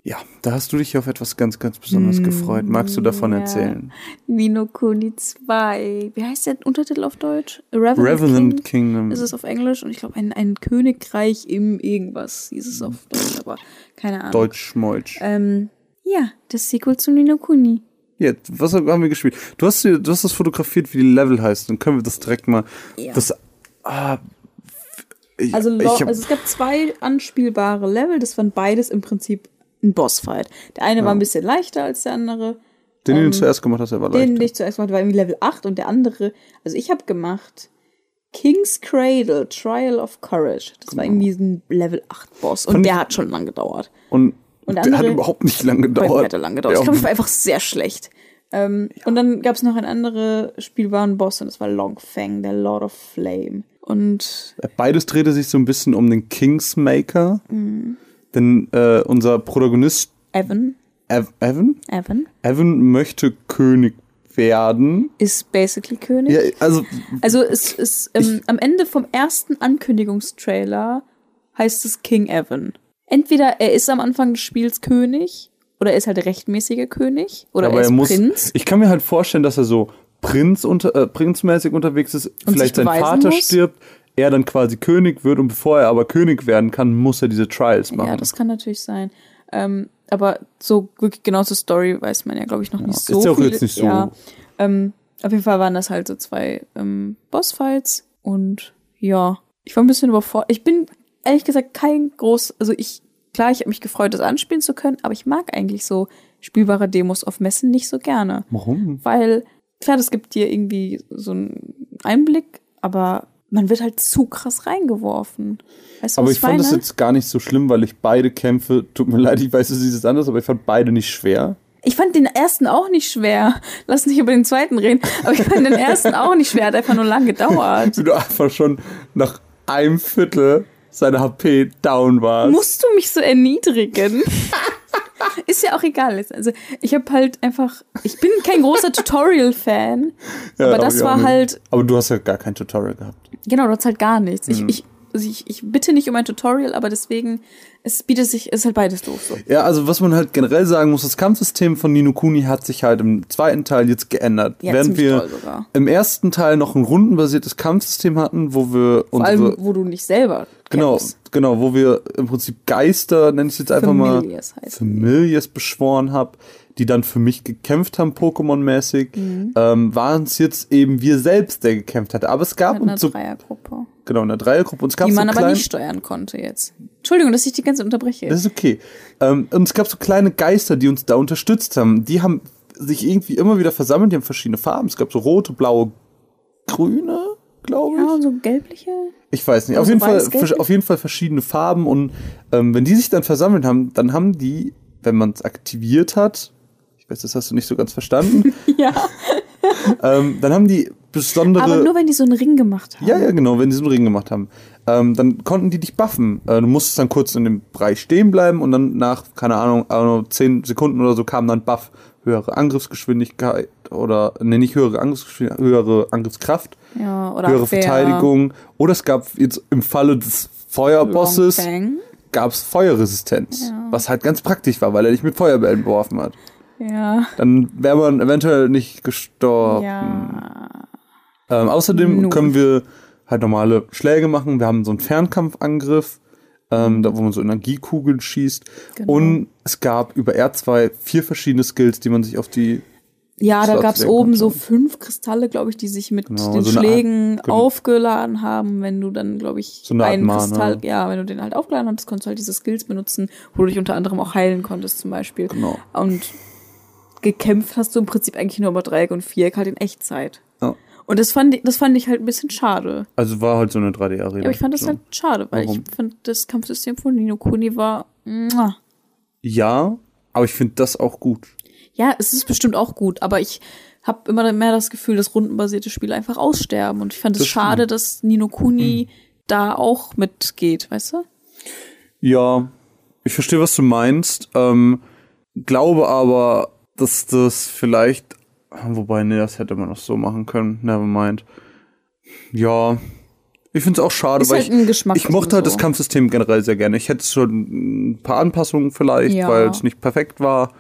Ja, da hast du dich auf etwas ganz, ganz Besonderes gefreut. Magst du davon ja. erzählen? Nino Kuni 2. Wie heißt der Untertitel auf Deutsch? Revenant, Revenant King? Kingdom. Ist es auf Englisch und ich glaube ein, ein Königreich im irgendwas hieß es auf Deutsch, aber keine Ahnung. Deutsch-Schmeutsch. Ähm, ja, das Sequel zu Nino Kuni. Jetzt, was haben wir gespielt? Du hast, du hast das fotografiert, wie die Level heißt. Dann können wir das direkt mal. Ja. Das, ah, ich, Also, ich hab, also es gab zwei anspielbare Level, das waren beides im Prinzip ein Bossfight. Der eine Ja. war ein bisschen leichter als der andere. den, den ähm, du zuerst gemacht hast, der war Den, leicht. den ich zuerst gemacht habe, war irgendwie Level 8 und der andere, also ich habe gemacht King's Cradle, Trial of Courage. Das war irgendwie ein Level 8 Boss und Fand der hat schon lang gedauert. Und Und Der andere, hat überhaupt nicht lang gedauert. hat er lang gedauert. Ja. Ich glaube, ich war einfach sehr schlecht. Ähm, Und dann gab es noch ein anderes Spiel, war ein Boss und das war Longfang, der Lord of Flame. Und Beides drehte sich so ein bisschen um den Kingsmaker. mh, Denn äh, unser Protagonist Evan, Ev Evan? Evan Evan möchte König werden. ist basically König. Ja, also Also es ist ähm, am Ende vom ersten Ankündigungstrailer heißt es King Evan. Entweder er ist am Anfang des Spiels König oder er ist halt der rechtmäßige König oder er ist er muss. Prinz. Ich kann mir halt vorstellen, dass er so Prinz unter, äh, prinzmäßig unterwegs ist. Und vielleicht sein Vater muss? stirbt, er dann quasi König wird und bevor er aber König werden kann, muss er diese Trials machen. Ja, das kann natürlich sein. Ähm, aber so wirklich genau zur Story weiß man ja, glaube ich, noch nicht so ist ja auch viel. jetzt nicht so- Ja, ähm, auf jeden Fall waren das halt so zwei ähm, Bossfights und ja, ich war ein bisschen überfordert. Ich bin ehrlich gesagt kein groß, also ich, klar, ich habe mich gefreut, das anspielen zu können, aber ich mag eigentlich so spielbare Demos auf Messen nicht so gerne. Warum? Weil, klar, das gibt dir irgendwie so einen Einblick, aber man wird halt zu krass reingeworfen. Weißt du, aber ich fand das meine? jetzt gar nicht so schlimm, weil ich beide Kämpfe, tut mir leid, ich weiß, es ist anders, aber ich fand beide nicht schwer. Ich fand den ersten auch nicht schwer. Lass nicht über den zweiten reden. Aber ich fand den ersten auch nicht schwer. Hat einfach nur lang gedauert. Wie du einfach schon nach einem Viertel seiner HP down warst. Musst du mich so erniedrigen? Ist ja auch egal. Also ich habe halt einfach, ich bin kein großer Tutorial-Fan, Ja, aber das ich war halt, Aber du hast ja gar kein Tutorial gehabt. genau, du hast halt gar nichts. Ich, Mhm. ich, also ich, ich bitte nicht um ein Tutorial, aber deswegen, es bietet sich, ist halt beides doof so. Ja, also was man halt generell sagen muss, das Kampfsystem von Nino Kuni hat sich halt im zweiten Teil jetzt geändert. Ja, Während wir im ersten Teil noch ein rundenbasiertes Kampfsystem hatten, wo wir Vor unsere allem, wo du nicht selber genau, genau, wo wir im Prinzip Geister, nenne ich es jetzt einfach Familiars mal, heißen Familiars beschworen hab, die dann für mich gekämpft haben, Pokémon-mäßig, Mhm. ähm, waren es jetzt eben wir selbst, der gekämpft hat. Aber es gab in einer uns so, Dreiergruppe. genau, in der Dreiergruppe, und es gab Die so man aber klein- nicht steuern konnte jetzt. Entschuldigung, dass ich die ganze unterbreche. Das ist okay. Ähm, und es gab so kleine Geister, die uns da unterstützt haben. Die haben sich irgendwie immer wieder versammelt, die haben verschiedene Farben. Es gab so rote, blaue, grüne, glaube ich. Ja, und so gelbliche. Ich weiß nicht. Oder Auf so jeden, Fall, auf jeden Fall verschiedene Farben. Und ähm, wenn die sich dann versammelt haben, dann haben die, wenn man es aktiviert hat, ich weiß, das hast du nicht so ganz verstanden, ja. ähm, dann haben die besondere. Aber nur wenn die so einen Ring gemacht haben. Ja, ja, genau, wenn die so einen Ring gemacht haben. Ähm, dann konnten die dich buffen. Äh, du musstest dann kurz in dem Bereich stehen bleiben und dann nach, keine Ahnung, know, 10 Sekunden oder so kam dann Buff. Höhere Angriffsgeschwindigkeit oder, ne, nicht höhere Angriffsgeschwindigkeit, höhere Angriffskraft, Ja, oder höhere Abwehr. Verteidigung. Oder es gab jetzt im Falle des Feuerbosses gab es Feuerresistenz. Ja. Was halt ganz praktisch war, weil er dich mit Feuerbällen beworfen hat. Ja. Dann wäre man eventuell nicht gestorben. Ja. Ähm, außerdem Nun. können wir halt normale Schläge machen. Wir haben so einen Fernkampfangriff, ähm, da wo man so Energiekugeln schießt. Genau. Und es gab über R2 vier verschiedene Skills, die man sich auf die Ja, da gab's legen oben so fünf Kristalle, glaube ich, die sich mit Genau, den so Art- Schlägen genau. aufgeladen haben. Wenn du dann, glaube ich, So eine Art einen Mana. Kristall, ja, wenn du den halt aufgeladen hattest, konntest du halt diese Skills benutzen, wo du dich unter anderem auch heilen konntest, zum Beispiel. Genau. Und gekämpft hast du im Prinzip eigentlich nur über Dreieck und Viereck halt in Echtzeit. Ja. Und das fand ich, das fand ich halt ein bisschen schade. Also war halt so eine 3D-Arena. Ja, aber ich fand das so. halt schade, weil Warum? ich fand, das Kampfsystem von Nino Kuni war. Muah. Ja, aber ich finde das auch gut. Ja, es ist bestimmt auch gut, aber ich habe immer mehr das Gefühl, dass rundenbasierte Spiele einfach aussterben. Und ich fand es Das schade, stimmt. dass Nino Kuni da auch mitgeht, weißt du? Ja, ich verstehe, was du meinst. Ähm, glaube aber, dass das vielleicht. Wobei, nee, das hätte man auch so machen können. Never mind. Ja. Ich finde es auch schade, Ist weil halt ich, ich mochte halt so. das Kampfsystem generell sehr gerne. Ich hätte schon ein paar Anpassungen vielleicht, Ja. weil es nicht perfekt war.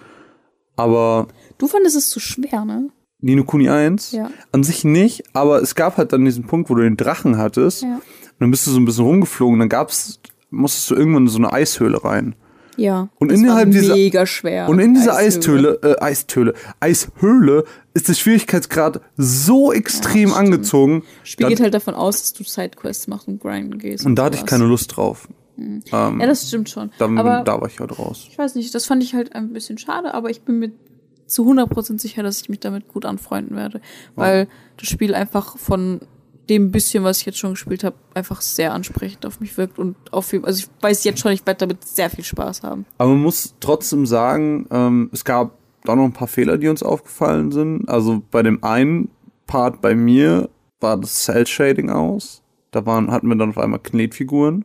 Aber Du fandest es zu schwer, ne? Nino Kuni 1 Ja. an sich nicht, aber es gab halt dann diesen Punkt, wo du den Drachen hattest. Ja. Und dann bist du so ein bisschen rumgeflogen. Dann gab's, musstest du irgendwann in so eine Eishöhle rein. Ja. Und das innerhalb dieser mega schwer. und in dieser. Eistöhle, äh, Eistöhle, Eishöhle ist der Schwierigkeitsgrad so extrem angezogen. Spiel geht halt davon aus, dass du Sidequests machst und grinden gehst. und da hatte ich keine Lust drauf. Mhm. Ähm, ja, das stimmt schon. Dann, aber da war ich halt raus. ich weiß nicht, das fand ich halt ein bisschen schade, aber ich bin mir zu 100% sicher, dass ich mich damit gut anfreunden werde. Weil das Spiel einfach von dem bisschen, was ich jetzt schon gespielt habe, einfach sehr ansprechend auf mich wirkt und auf viel, also ich weiß jetzt schon, ich werde damit sehr viel Spaß haben. Aber man muss trotzdem sagen, ähm, es gab da noch ein paar Fehler, die uns aufgefallen sind. Also bei dem einen Part bei mir war das Cell-Shading aus. Da waren, hatten wir dann auf einmal Knetfiguren.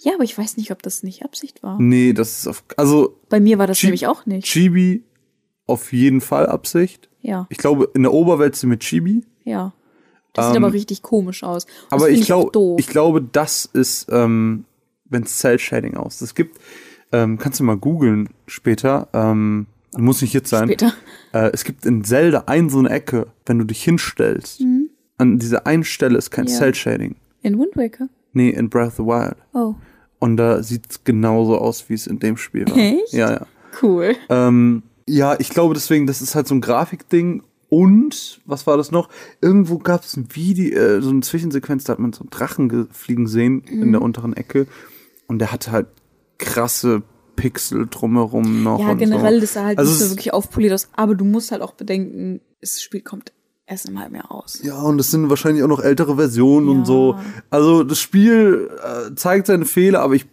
Ja, aber ich weiß nicht, ob das nicht Absicht war. Nee, das ist auf, also Bei mir war das Chi- nämlich auch nicht. Chibi auf jeden Fall Absicht. Ja. Ich glaube, in der Oberwelt sind wir Chibi. Ja. Das Ähm, sieht aber richtig komisch aus. Und Aber ich, glaub, doof. ich glaube, das ist, ähm, wenn Cell Shading aus. Es gibt, ähm, kannst du mal googeln später. Ähm, muss nicht jetzt sein. Später. Äh, es gibt in Zelda ein so eine Ecke, wenn du dich hinstellst. Mhm. An dieser einen Stelle ist kein Ja. Cell Shading. In Wind Waker. Nee, in Breath of the Wild. Oh. Und da sieht's genauso aus, wie es in dem Spiel war. Echt? Ja, ja. Cool. Ähm, ja, ich glaube deswegen, das ist halt so ein Grafikding. Und, was war das noch? Irgendwo gab es ein Video, äh, so eine Zwischensequenz, da hat man so einen Drachen ge- fliegen sehen in Mhm. der unteren Ecke. Und der hatte halt krasse Pixel drumherum noch. Ja, generell, so. das sah halt also nicht so wirklich aufpoliert aus. Aber du musst halt auch bedenken, das Spiel kommt erst im halben Jahr raus. Ja, und es sind wahrscheinlich auch noch ältere Versionen und so. Also das Spiel äh, zeigt seine Fehler, aber ich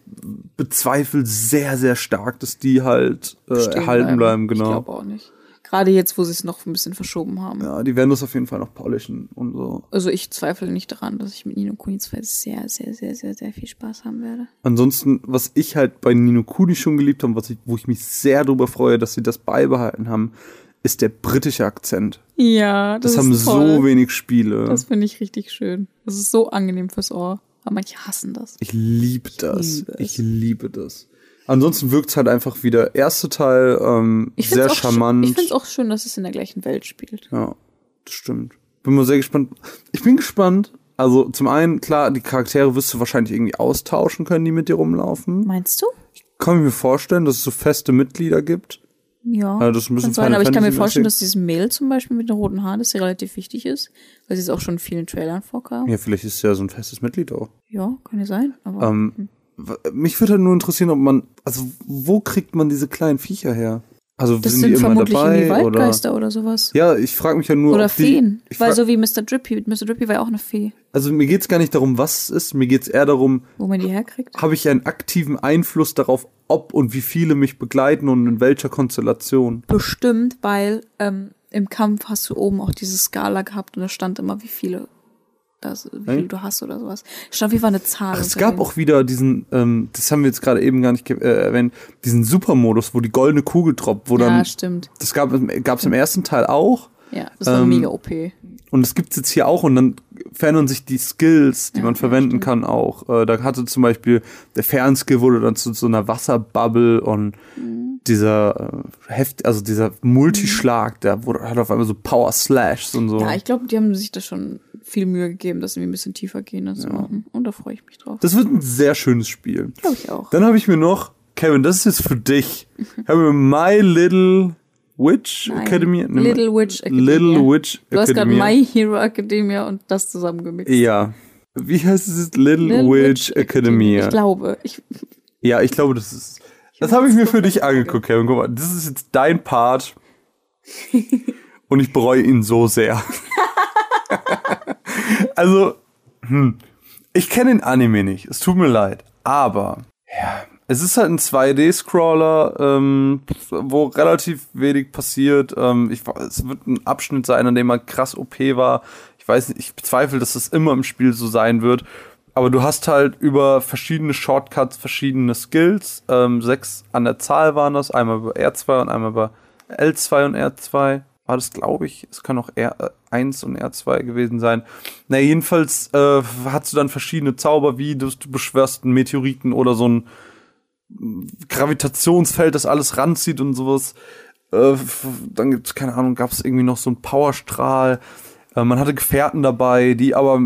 bezweifle sehr, sehr stark, dass die halt äh, erhalten bleiben, genau. Ich glaube auch nicht. Gerade jetzt, wo sie es noch ein bisschen verschoben haben. Ja, die werden das auf jeden Fall noch polishen und so. Also ich zweifle nicht daran, dass ich mit Nino Kuni 2 sehr, sehr, sehr, sehr, sehr viel Spaß haben werde. Ansonsten, was ich halt bei Nino Kuni schon geliebt habe, was ich, wo ich mich sehr darüber freue, dass sie das beibehalten haben, ist der britische Akzent. Ja, das, Das, haben toll. so wenig Spiele. Das finde ich richtig schön. Das ist so angenehm fürs Ohr. Aber manche hassen das. ich liebe das. liebe es. ich liebe das. Ansonsten wirkt es halt einfach wie der erste Teil ähm, sehr charmant. Ich finde es auch schön, dass es in der gleichen Welt spielt. Ja, das stimmt. Bin mal sehr gespannt. Ich bin gespannt. Also zum einen, klar, die Charaktere wirst du wahrscheinlich irgendwie austauschen können, die mit dir rumlaufen. Meinst du? Kann ich mir vorstellen, dass es so feste Mitglieder gibt. Ja. Das ist ein bisschen kann sein, aber ich kann mir vorstellen, dass dieses Mail zum Beispiel mit den roten Haaren, dass sie relativ wichtig ist, weil sie es auch schon in vielen Trailern vorkam. Ja, vielleicht ist es ja so ein festes Mitglied auch. Ja, kann ja sein. Aber Ähm, w- mich würde halt nur interessieren, ob man, also wo kriegt man diese kleinen Viecher her? Also das sind, sind die immer vermutlich dabei irgendwie oder? Waldgeister oder, sowas. Ja, ich frage mich ja nur, oder die, Feen. ich Weil so wie Mr. Drippy. Mr. Drippy war ja auch eine Fee. also mir geht's gar nicht darum, was es ist, mir geht's eher darum, Wo man die herkriegt. habe ich einen aktiven Einfluss darauf, ob und wie viele mich begleiten und in welcher Konstellation. Bestimmt, weil ähm, im Kampf hast du oben auch diese Skala gehabt und da stand immer, wie viele, das, wie viele Hey. du hast oder sowas. Stand jeden Fall eine Zahl. Ach, es gab auch wieder diesen, ähm, das haben wir jetzt gerade eben gar nicht äh, erwähnt, diesen Supermodus, wo die goldene Kugel droppt, wo Ja, dann. stimmt. Das gab es im ersten Teil auch. Ja, das war Ähm, mega OP. Und das gibt's jetzt hier auch und dann verändern sich die Skills, die man verwenden kann auch. Äh, da hatte zum Beispiel der Fernskill wurde dann zu so einer Wasserbubble und dieser äh, Heft, also dieser Multischlag, der wurde, hat auf einmal so Power Slashs und so. Ja, ich glaube, die haben sich da schon viel Mühe gegeben, das irgendwie ein bisschen tiefer gehen zu machen. Und da freue ich mich drauf. Das wird ein sehr schönes Spiel. Glaube ich auch. Dann habe ich mir noch, Kevin, das ist jetzt für dich. Ich habe mir My Little Witch Nein. Academy. ne, Little Witch Academia. Little Witch Du hast gerade Academia. My Hero Academia und das zusammengemixt. Ja. Wie heißt es? jetzt? Little, Little Witch, Academia. Ich glaube. Ich, Ja, ich glaube, das ist. Das habe ich mir für dich angeguckt, Kevin. Guck mal, das ist jetzt dein Part. Und ich bereue ihn so sehr. also, hm, ich kenne den Anime nicht. Es tut mir leid. Aber, ja, es ist halt ein 2D-Scroller, ähm, wo relativ wenig passiert. Ähm, ich, es wird ein Abschnitt sein, an dem man krass OP war. Ich weiß nicht, ich bezweifle, dass das immer im Spiel so sein wird. Aber du hast halt über verschiedene Shortcuts verschiedene Skills. Ähm, sechs an der Zahl waren das. Einmal über R2 und einmal über L2 und R2. War das, glaube ich. Es kann auch R1 und R2 gewesen sein. Na, jedenfalls äh, hast du dann verschiedene Zauber, wie du, du beschwörst einen Meteoriten oder so ein Gravitationsfeld, das alles ranzieht und sowas. Äh, dann gibt's keine Ahnung, gab es irgendwie noch so einen Powerstrahl. Äh, man hatte Gefährten dabei, die aber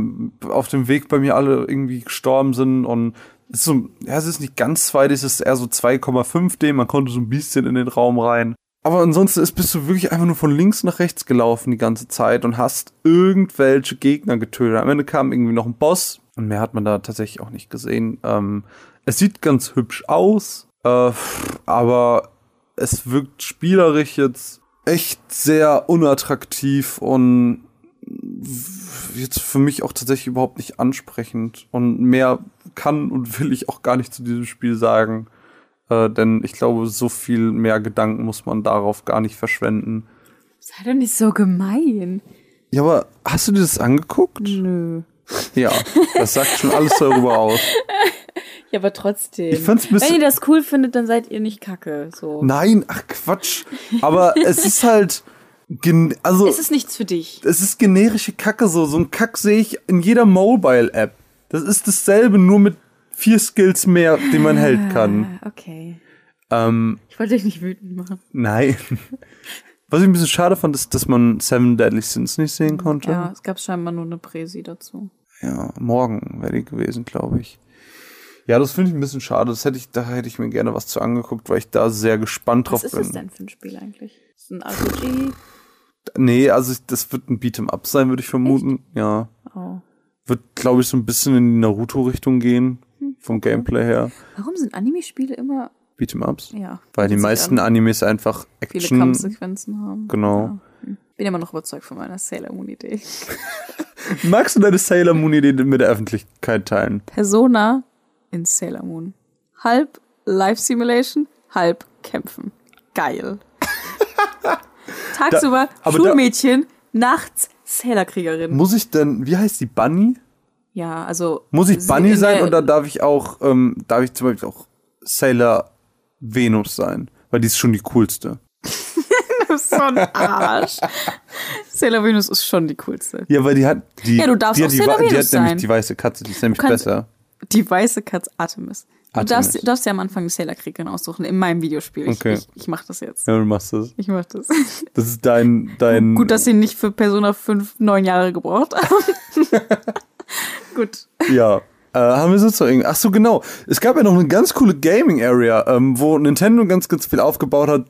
auf dem Weg bei mir alle irgendwie gestorben sind und es ist so, ja, es ist nicht ganz 2D, es ist eher so 2,5D, man konnte so ein bisschen in den Raum rein. Aber ansonsten ist, bist du wirklich einfach nur von links nach rechts gelaufen die ganze Zeit und hast irgendwelche Gegner getötet. Am Ende kam irgendwie noch ein Boss und mehr hat man da tatsächlich auch nicht gesehen. Ähm, es sieht ganz hübsch aus, äh, aber es wirkt spielerisch jetzt echt sehr unattraktiv und jetzt für mich auch tatsächlich überhaupt nicht ansprechend. Und mehr kann und will ich auch gar nicht zu diesem Spiel sagen. Äh, denn ich glaube, so viel mehr Gedanken muss man darauf gar nicht verschwenden. Sei doch nicht so gemein. Ja, aber hast du dir das angeguckt? Nö. Ja, das sagt schon alles darüber aus. Ja, aber trotzdem. Ich find's ein bisschen- Wenn ihr das cool findet, dann seid ihr nicht kacke. So. Nein, ach Quatsch. Aber es ist halt. gen- Also, Es ist nichts für dich. es ist generische Kacke so. So ein Kack sehe ich in jeder Mobile-App. Das ist dasselbe, nur mit vier Skills mehr, die man hält kann. Ah, Okay. Ähm, Ich wollte dich nicht wütend machen. nein. Was ich ein bisschen schade fand, ist, dass man Seven Deadly Sins nicht sehen konnte. Ja, es gab scheinbar nur eine Präsi dazu. Ja, morgen wäre die gewesen, glaube ich. Ja, das finde ich ein bisschen schade. Das hätte ich, da hätte ich mir gerne was zu angeguckt, weil ich da sehr gespannt drauf Was ist bin. das denn für ein Spiel eigentlich? Ist es ein RPG? Nee, also ich, das wird ein Beat'em Up sein, würde ich vermuten. Ja. Oh. Wird, glaube ich, so ein bisschen in die Naruto-Richtung gehen. Vom Gameplay her. Warum sind Anime-Spiele immer Beat'em Ups. Ja, Weil die meisten an. Animes einfach viele Action. Kampfsequenzen haben? Genau. Hm. Bin immer noch überzeugt von meiner Sailor Moon-Idee. Magst du deine Sailor Moon-Idee mit der Öffentlichkeit teilen? Persona in Sailor Moon. Halb Life Simulation, halb Kämpfen. Geil. Tagsüber Da- aber da- Schulmädchen, nachts Sailor-Kriegerin. Muss ich denn, wie heißt die Bunny? Ja, also. Muss ich Bunny in sein der- oder darf ich auch, ähm, darf ich zum Beispiel auch Sailor Venus sein? Weil die ist schon die coolste. Du bist so ein Arsch. Sailor Venus ist schon die coolste. Ja, weil die hat die. Ja, du darfst die auch die, Sailor wa- die Venus hat nämlich sein. die weiße Katze, die ist nämlich Du besser. Die weiße Katze Artemis. Du Artemis. darfst, darfst ja am Anfang eine Sailor-Kriegerin aussuchen in meinem Videospiel. Ich, Okay. ich, ich mach das jetzt. Ja, du machst das. Ich mach das. Das ist dein, dein. Gut, dass sie nicht für Persona 5 neun Jahre gebraucht haben. Gut. Ja. Äh, haben wir sonst noch irgendwie? Ach so, genau. Es gab ja noch eine ganz coole Gaming Area, ähm, wo Nintendo ganz, ganz viel aufgebaut hat.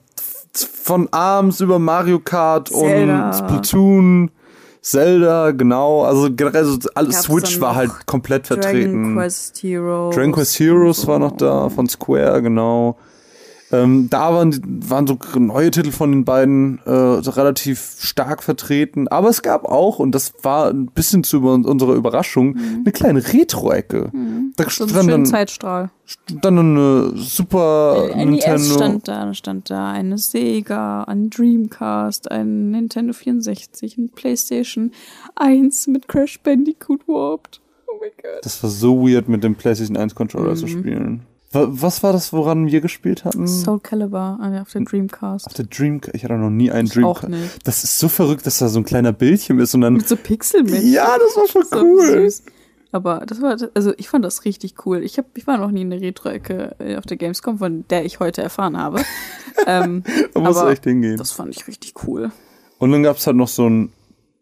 Von ARMS über Mario Kart Zelda. und Splatoon, Zelda, genau. Also generell so alles Gab's Switch war halt komplett vertreten. Dragon Quest Heroes. Dragon Quest Heroes war noch da, von Square, genau. Ähm, da waren, waren so neue Titel von den beiden äh, so relativ stark vertreten. Aber es gab auch, und das war ein bisschen zu unserer Überraschung, eine kleine Retro-Ecke. Da Mhm. So einen stand schönen dann, Zeitstrahl. dann eine Super Ein NES Nintendo. stand da, stand da eine Sega, ein Dreamcast, ein Nintendo 64, ein PlayStation 1 mit Crash Bandicoot Warped. Oh mein Gott. Das war so weird, mit dem PlayStation 1 Controller zu Mhm. spielen. Wa- Was war das, woran wir gespielt hatten? Soul Calibur äh, auf der Dreamcast. Auf der Dreamcast. Ich hatte noch nie einen Ich auch Dreamcast. nicht. Das ist so verrückt, dass da so ein kleiner Bildschirm ist und dann. Mit so Pixelmännchen. Ja, das war voll So cool. süß. Aber das war, also ich fand das richtig cool. Ich, hab, ich war noch nie in der Retro-Ecke äh, auf der Gamescom, von der ich heute erfahren habe. ähm, Da musst aber echt hingehen. Das fand ich richtig cool. Und dann gab's halt noch so ein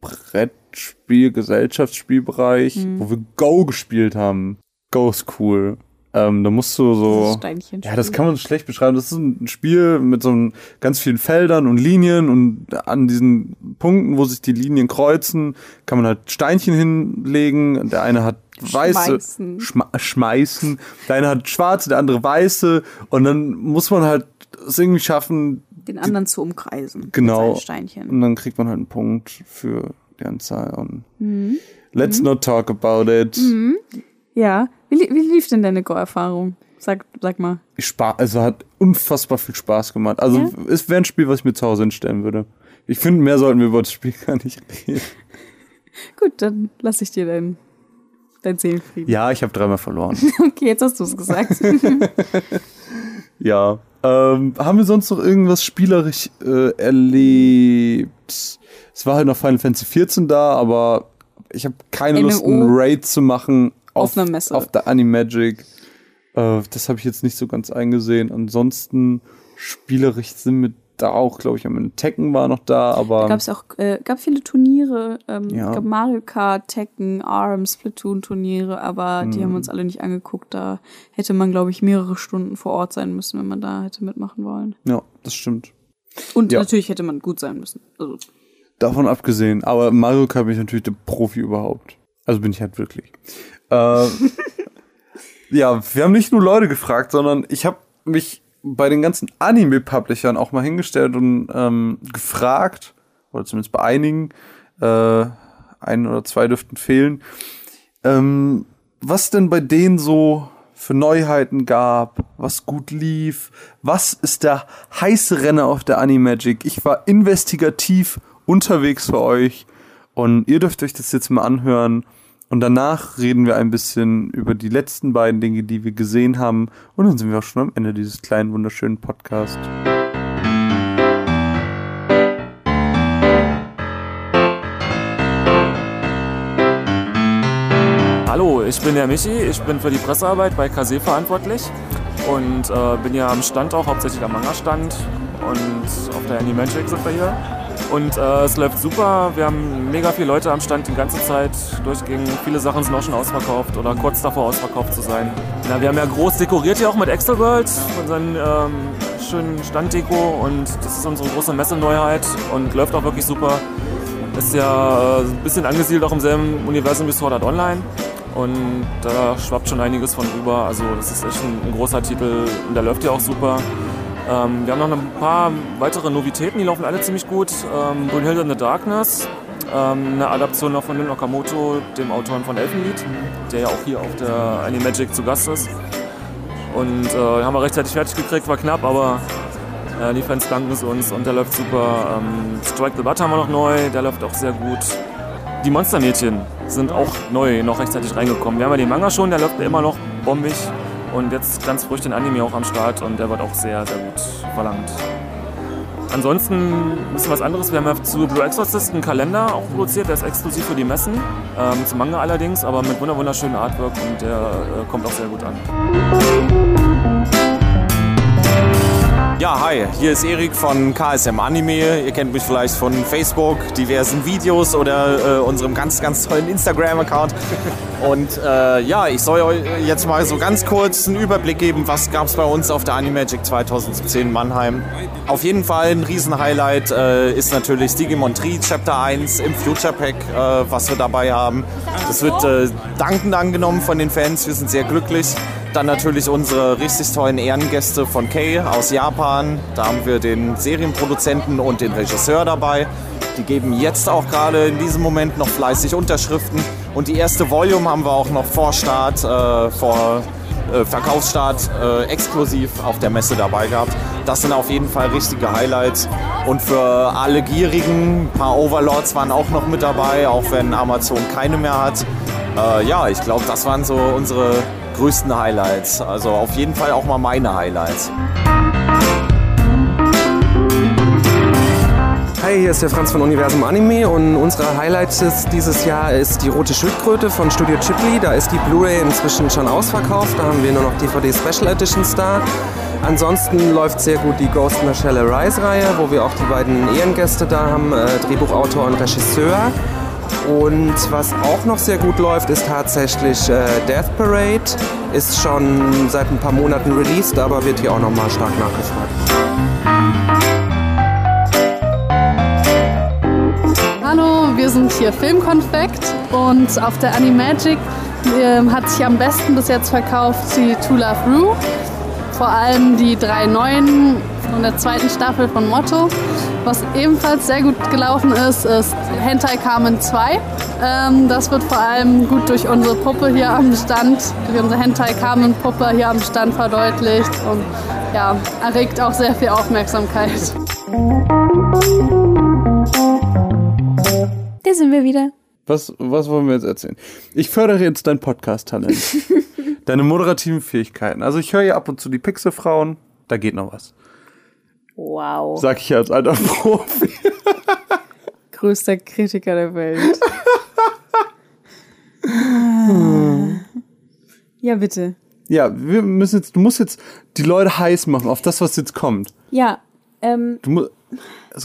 Brettspiel, Gesellschaftsspielbereich, Mhm. wo wir Go gespielt haben. Go ist cool. Ähm, da musst du so. Steinchenspiel. Ja, das kann man schlecht beschreiben. Das ist ein Spiel mit so einem ganz vielen Feldern und Linien und an diesen Punkten, wo sich die Linien kreuzen, kann man halt Steinchen hinlegen. Der eine hat weiße Schmeißen. Schma schmeißen, der eine hat schwarze, der andere weiße und dann muss man halt es irgendwie schaffen, Den anderen zu umkreisen. Genau. Mit Steinchen. Und dann kriegt man halt einen Punkt für die Anzahl. Und Mhm. let's Mhm. not talk about it. Mhm. Ja. Wie, li- wie lief denn deine Go-Erfahrung? Sag, sag mal. Ich spar also hat unfassbar viel Spaß gemacht. Also Ja? es wäre ein Spiel, was ich mir zu Hause hinstellen würde. Ich finde, mehr sollten wir über das Spiel gar nicht reden. Gut, dann lass ich dir dein, dein Seelenfrieden. Ja, ich habe dreimal verloren. Okay, jetzt hast du es gesagt. ja. Ähm, haben wir sonst noch irgendwas spielerisch äh, erlebt? Es war halt noch Final Fantasy 14 da, aber ich habe keine Lust, MMO? einen Raid zu machen Auf einer Messe. Auf der Animagic. Äh, das habe ich jetzt nicht so ganz eingesehen. Ansonsten spielerisch sind wir da auch, glaube ich, am Ende Tekken war noch da, aber Da gab es auch äh, gab viele Turniere, ähm, Ja. gab Mario Kart, Tekken, ARMS, Splatoon-Turniere, aber die Hm. haben wir uns alle nicht angeguckt. Da hätte man, glaube ich, mehrere Stunden vor Ort sein müssen, wenn man da hätte mitmachen wollen. ja, das stimmt. Und Ja. natürlich hätte man gut sein müssen. Also, Davon abgesehen, aber Mario Kart bin ich natürlich der Profi überhaupt. Also bin ich halt wirklich. Äh, ja, wir haben nicht nur Leute gefragt, sondern ich habe mich bei den ganzen Anime-Publishern auch mal hingestellt und ähm, gefragt, oder zumindest bei einigen, äh, ein oder zwei dürften fehlen. Ähm, was denn bei denen so für Neuheiten gab, was gut lief, was ist der heiße Renner auf der Animagic. Ich war investigativ unterwegs für euch und ihr dürft euch das jetzt mal anhören und danach reden wir ein bisschen über die letzten beiden Dinge, die wir gesehen haben und dann sind wir auch schon am Ende dieses kleinen wunderschönen Podcasts. Hallo, ich bin der Michi, ich bin für die Pressearbeit bei Kase verantwortlich und äh, bin ja am Stand auch, hauptsächlich am Manga-Stand und auf der Animagic sind wir hier. Und äh, es läuft super, wir haben mega viele Leute am Stand die ganze Zeit durchgehend. Viele Sachen sind auch schon ausverkauft oder kurz davor ausverkauft zu sein. Na, wir haben ja groß dekoriert hier auch mit Extra World, unseren ähm, schönen Standdeko und das ist unsere große Messeneuheit und läuft auch wirklich super. Ist ja äh, ein bisschen angesiedelt auch im selben Universum wie Sword Art Online. Und da schwappt schon einiges von rüber. Also das ist echt ein, ein großer Titel und der läuft ja auch super. Ähm, wir haben noch ein paar weitere Novitäten, die laufen alle ziemlich gut. Ähm, Brunhilde in the Darkness, ähm, eine Adaption noch von Lin Okamoto, dem Autoren von Elfenlied, der ja auch hier auf der Animagic zu Gast ist. Und äh, haben wir rechtzeitig fertig gekriegt, war knapp, aber äh, die Fans danken es uns und der läuft super. Ähm, Strike the Butt haben wir noch neu, der läuft auch sehr gut. Die Monstermädchen sind auch neu, noch rechtzeitig reingekommen. Wir haben ja den Manga schon, der läuft immer noch bombig. Und jetzt ganz frisch den Anime auch am Start und der wird auch sehr, sehr gut verlangt. Ansonsten ein bisschen was anderes. Wir haben ja zu Blue Exorcist einen Kalender auch produziert, der ist exklusiv für die Messen. Ähm, zum Manga allerdings, aber mit wunder wunderschönen Artwork und der äh, kommt auch sehr gut an. Ja, hi, hier ist Erik von KSM Anime. Ihr kennt mich vielleicht von Facebook, diversen Videos oder äh, unserem ganz, ganz tollen Instagram-Account. Und äh, ja, ich soll euch jetzt mal so ganz kurz einen Überblick geben, was gab es bei uns auf der Animagic 2017 in Mannheim. Auf jeden Fall ein Riesen-Highlight äh, ist natürlich Digimon Tree Chapter 1 im Future Pack, äh, was wir dabei haben. Das wird äh, dankend angenommen von den Fans, wir sind sehr glücklich. Dann natürlich unsere richtig tollen Ehrengäste von Kay aus Japan. Da haben wir den Serienproduzenten und den Regisseur dabei. Die geben jetzt auch gerade in diesem Moment noch fleißig Unterschriften. Und die erste Volume haben wir auch noch vor Start, äh, vor äh, Verkaufsstart äh, exklusiv auf der Messe dabei gehabt. Das sind auf jeden Fall richtige Highlights. Und für alle Gierigen, ein paar Overlords waren auch noch mit dabei, auch wenn Amazon keine mehr hat. Äh, ja, ich glaube, das waren so unsere größten Highlights. Also auf jeden Fall auch mal meine Highlights. Hi, hier ist der Franz von Universum Anime und unsere Highlights dieses Jahr ist die Rote Schildkröte von Studio Ghibli. Da ist die Blu-ray inzwischen schon ausverkauft. Da haben wir nur noch DVD Special Editions da. Ansonsten läuft sehr gut die Ghost in the Shell Arise Reihe, wo wir auch die beiden Ehrengäste da haben, äh, Drehbuchautor und Regisseur. Und was auch noch sehr gut läuft, ist tatsächlich äh, Death Parade. Ist schon seit ein paar Monaten released, aber wird hier auch nochmal stark nachgefragt. Hallo, wir sind hier Filmkonfekt und auf der Animagic äh, hat sich am besten bis jetzt verkauft die To Love Rue. Vor allem die drei neuen von der zweiten Staffel von Motto. Was ebenfalls sehr gut gelaufen ist, ist Hentai Carmen 2. Ähm, das wird vor allem gut durch unsere Puppe hier am Stand, durch unsere Hentai Carmen Puppe hier am Stand verdeutlicht und ja, erregt auch sehr viel Aufmerksamkeit. Da sind wir wieder. Was, was wollen wir jetzt erzählen? Ich fördere jetzt dein Podcast-Talent. Deine moderativen Fähigkeiten. Also ich höre ja ab und zu die Pixelfrauen, da geht noch was. Wow. Sag ich als alter Profi. Größter Kritiker der Welt. ja, bitte. Ja, wir müssen jetzt, du musst jetzt die Leute heiß machen auf das, was jetzt kommt. Ja, ähm. Du musst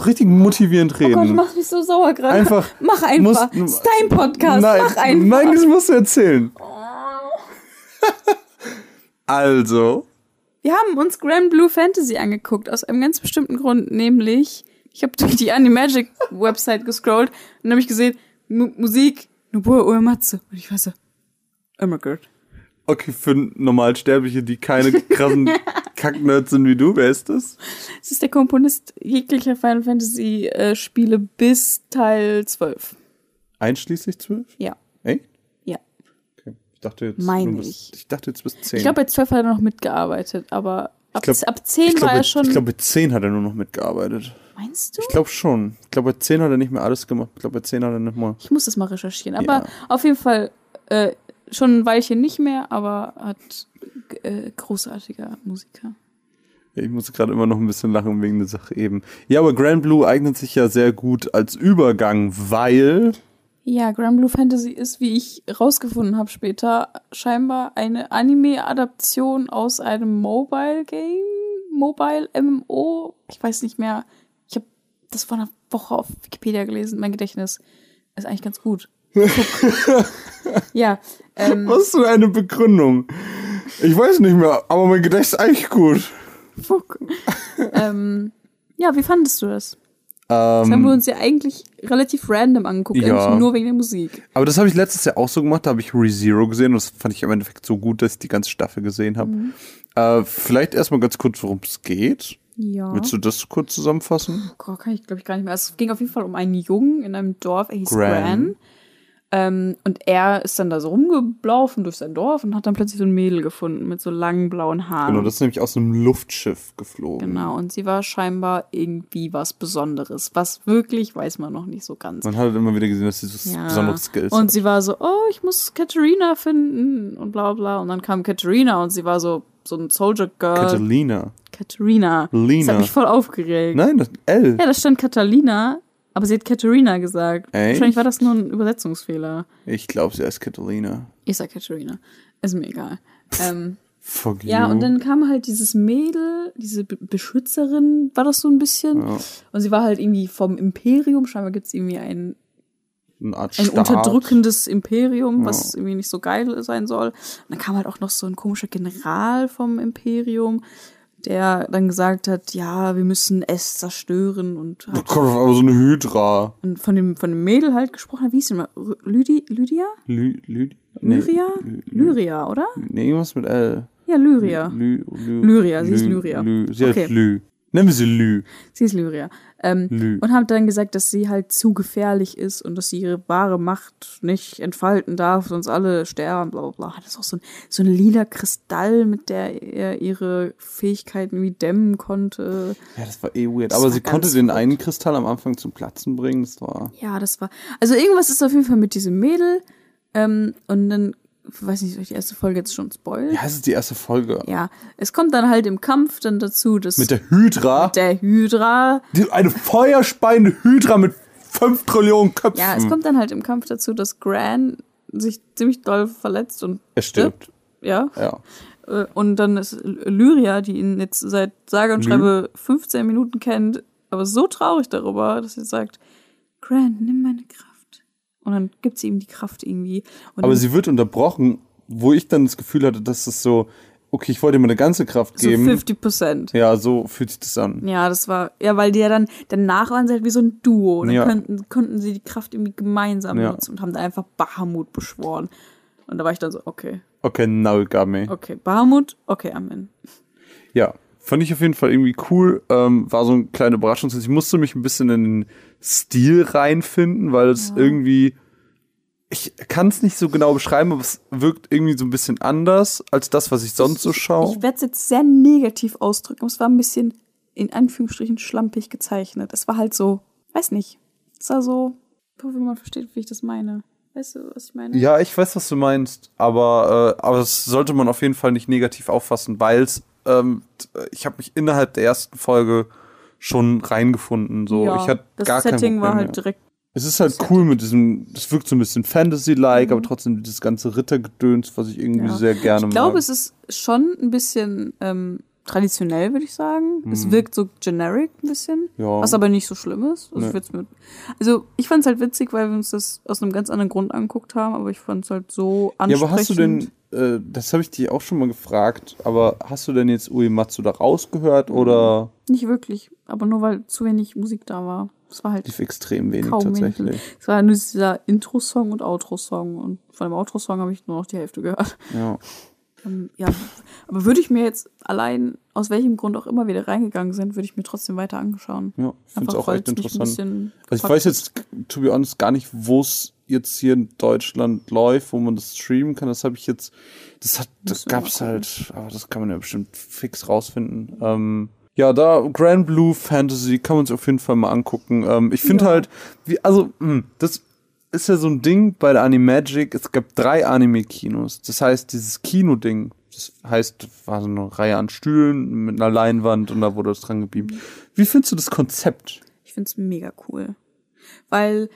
richtig motivierend reden. Oh Gott, du machst mich so sauer gerade. Einfach. Mach einfach. Musst- Das ist dein Podcast. Nein, Mach einfach. nein, das musst du erzählen. also, Wir haben uns Grand Blue Fantasy angeguckt, aus einem ganz bestimmten Grund, nämlich, ich habe durch die Animagic Website gescrollt und dann habe ich gesehen, Mu Musik, Nobuo Uematsu. Und ich war so, oh my god. okay, für Normalsterbliche, die keine krassen Kacknerds sind wie du, wer ist das? Es ist der Komponist jeglicher Final Fantasy äh, Spiele bis Teil 12. Einschließlich zwölf? Ja. Echt? Ja. Ich dachte jetzt, Meine bist, ich. ich dachte jetzt bis zehn. Ich glaube, bei 12 hat er noch mitgearbeitet, aber ab, glaub- ab 10 ich glaub, war er schon. Ich glaube, bei 10 hat er nur noch mitgearbeitet. Meinst du? Ich glaube schon. Ich glaube, bei 10 hat er nicht mehr alles gemacht. Ich glaube, bei 10 hat er nicht mal. Ich muss das mal recherchieren. Aber Ja. auf jeden Fall äh, schon ein Weilchen nicht mehr, aber hat äh, großartiger Musiker. Ich muss gerade immer noch ein bisschen lachen wegen der Sache eben. Ja, aber Grand Blue eignet sich ja sehr gut als Übergang, weil. Ja, Grand Blue Fantasy ist, wie ich rausgefunden habe später, scheinbar eine Anime-Adaption aus einem Mobile-Game, Mobile MMO. Ich weiß nicht mehr. Ich habe das vor einer Woche auf Wikipedia gelesen. Mein Gedächtnis ist eigentlich ganz gut. ja. Ähm, Was für eine Begründung? Ich weiß nicht mehr, aber mein Gedächtnis ist eigentlich gut. Fuck. ähm, ja, wie fandest du das? Das haben wir Ähm, uns ja eigentlich relativ random angeguckt, Ja. eigentlich nur wegen der Musik. aber das habe ich letztes Jahr auch so gemacht. Da habe ich ReZero gesehen und das fand ich im Endeffekt so gut, dass ich die ganze Staffel gesehen habe. Mhm. Äh, vielleicht erstmal ganz kurz, worum es geht. Ja. Willst du das kurz zusammenfassen? Gott, kann ich glaube ich gar nicht mehr. Also, Es ging auf jeden Fall um einen Jungen in einem Dorf, er hieß Gran. Gran. Ähm, und er ist dann da so rumgelaufen durch sein Dorf und hat dann plötzlich so ein Mädel gefunden mit so langen blauen Haaren. Genau, das ist nämlich aus einem Luftschiff geflogen. Genau, und sie war scheinbar irgendwie was Besonderes. Was wirklich, weiß man noch nicht so ganz. Man hat immer wieder gesehen, dass sie so Ja. besondere Skills Und hat. sie war so, oh, ich muss Katharina finden und bla bla. Und dann kam Katharina und sie war so, so ein Soldier Girl. Catalina. Katharina. Das Lina. hat mich voll aufgeregt. Nein, das L. Ja, da stand Catalina, aber sie hat Katharina gesagt. Echt? Wahrscheinlich war das nur ein Übersetzungsfehler. Ich glaube, sie heißt Catalina. Ich sag Katharina. Ist mir egal. Ähm, Fuck you. ja, und dann kam halt dieses Mädel, diese Be Beschützerin, war das so ein bisschen. Ja. Und sie war halt irgendwie vom Imperium. Scheinbar gibt es irgendwie ein, ein Staat. unterdrückendes Imperium, Ja. was irgendwie nicht so geil sein soll. Und dann kam halt auch noch so ein komischer General vom Imperium, der dann gesagt hat, ja, wir müssen es zerstören und hat Gott, aber so eine Hydra. und von dem, von dem Mädel halt gesprochen hat. Wie hieß die mal? Lydia? Lü, Lü, Lyria? Lü- Lyria, oder? Nee, irgendwas mit L. Ja, Lyria. Lü, Lyria, sie ist Lyria. Sie Okay. heißt Lü. Nennen wir sie Lü. Sie ist Lyria. Ähm. Und haben dann gesagt, dass sie halt zu gefährlich ist und dass sie ihre wahre Macht nicht entfalten darf, sonst alle sterben, bla bla bla. Das ist auch so ein, so ein lila Kristall, mit der er ihre Fähigkeiten wie dämmen konnte. Ja, das war eh weird. Das Aber sie konnte den einen Kristall am Anfang zum Platzen bringen. Das war. Ja, das war. Also irgendwas ist auf jeden Fall mit diesem Mädel. Ähm, und dann, weiß nicht, soll ich die erste Folge jetzt schon spoilen? Ja, es ist die erste Folge. Ja, es kommt dann halt im Kampf dann dazu, dass Mit der Hydra. mit der Hydra. Die, eine feuerspeiende Hydra mit 5 Trillionen Köpfen. Ja, es kommt dann halt im Kampf dazu, dass Gran sich ziemlich doll verletzt und Er stirbt. Ja. Ja. Äh, Und dann ist Lyria, die ihn jetzt seit sage und schreibe 15 Minuten kennt, aber so traurig darüber, dass sie sagt, Gran, nimm meine Kraft. Und dann gibt sie ihm die Kraft irgendwie. Und Aber sie wird unterbrochen, wo ich dann das Gefühl hatte, dass es so, okay, ich wollte dir meine ganze Kraft so geben. 50 Prozent. Ja, so fühlt sich das an. Ja, das war, ja, weil die ja dann, danach waren sie halt wie so ein Duo. Dann Ja. könnten, konnten sie die Kraft irgendwie gemeinsam Ja. nutzen und haben dann einfach Bahamut beschworen. Und da war ich dann so, okay, Okay, now you got me. okay, Bahamut, okay, Amen. Ja, fand ich auf jeden Fall irgendwie cool. Ähm, war so eine kleine Überraschung. Ich musste mich ein bisschen in den Stil reinfinden, weil es irgendwie. Ich kann es nicht so genau beschreiben, aber es wirkt irgendwie so ein bisschen anders als das, was ich sonst so schaue. Ich werde es jetzt sehr negativ ausdrücken. aber Es war ein bisschen in Anführungsstrichen schlampig gezeichnet. Es war halt so, weiß nicht. Es war so, wenn man versteht, wie ich das meine. Weißt du, was ich meine? Ja, ich weiß, was du meinst, aber, äh, aber das sollte man auf jeden Fall nicht negativ auffassen, weil es, ähm, ich habe mich innerhalb der ersten Folge schon reingefunden. So, Ja, ich hatte das gar kein Setting war Problem halt mehr. direkt. Es ist halt cool mit diesem, das wirkt so ein bisschen Fantasy-like, Mhm. aber trotzdem dieses ganze Rittergedöns, was ich irgendwie Ja. sehr gerne Ich glaube, mag. es ist schon ein bisschen ähm, traditionell, würde ich sagen. Es Mhm. wirkt so generic ein bisschen, Ja. was aber nicht so schlimm ist. Also, Nee. ich, mit, also ich fand es halt witzig, weil wir uns das aus einem ganz anderen Grund angeguckt haben, aber ich fand es halt so ja, ansprechend. aber hast du denn, äh, das habe ich dich auch schon mal gefragt, aber hast du denn jetzt Uematsu da rausgehört oder Nicht wirklich, aber nur weil zu wenig Musik da war. Es war halt lief extrem wenig tatsächlich? wenig. Es war nur dieser Intro-Song und Outro-Song und von dem Outro-Song habe ich nur noch die Hälfte gehört. Ja. Ähm, ja, aber würde ich mir jetzt allein, aus welchem Grund auch immer wieder reingegangen sind, würde ich mir trotzdem weiter angeschauen. Ja, ich finde es auch echt interessant. Also ich weiß jetzt, to be honest, gar nicht, wo es jetzt hier in Deutschland läuft, wo man das streamen kann. Das habe ich jetzt, das hat, das gab's halt, aber das kann man ja bestimmt fix rausfinden. Ähm, ja, da Grand Blue Fantasy kann man sich auf jeden Fall mal angucken. Ähm, ich finde Ja. halt, wie, also, mh, das ist ja so ein Ding bei der Animagic. Es gab drei Anime-Kinos. Das heißt, dieses Kino-Ding, das heißt, war so eine Reihe an Stühlen mit einer Leinwand und da wurde das dran gebeamt. Wie findest du das Konzept? Ich find's mega cool. Weil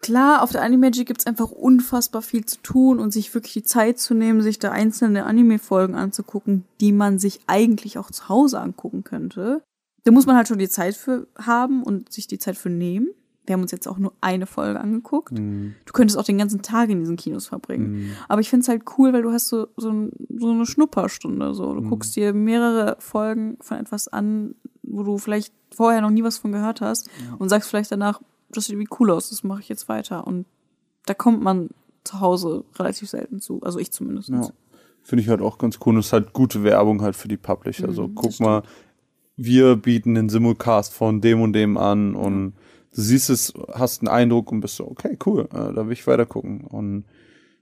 klar, auf der Animagic gibt's einfach unfassbar viel zu tun und sich wirklich die Zeit zu nehmen, sich da einzelne Anime-Folgen anzugucken, die man sich eigentlich auch zu Hause angucken könnte. Da muss man halt schon die Zeit für haben und sich die Zeit für nehmen. Wir haben uns jetzt auch nur eine Folge angeguckt. Du könntest auch den ganzen Tag in diesen Kinos verbringen. Aber ich find's halt cool, weil du hast so, so, ein, so eine Schnupperstunde. So. Du guckst dir mehrere Folgen von etwas an, wo du vielleicht vorher noch nie was von gehört hast und sagst vielleicht danach, das sieht irgendwie cool aus, das mache ich jetzt weiter. Und da kommt man zu Hause relativ selten zu. Also ich zumindest. Ja. Finde ich halt auch ganz cool. Und es ist halt gute Werbung halt für die Publisher. Also Mhm, guck mal, wir bieten den Simulcast von dem und dem an und du siehst es, hast einen Eindruck und bist so, okay, cool, äh, da will ich weiter gucken. Und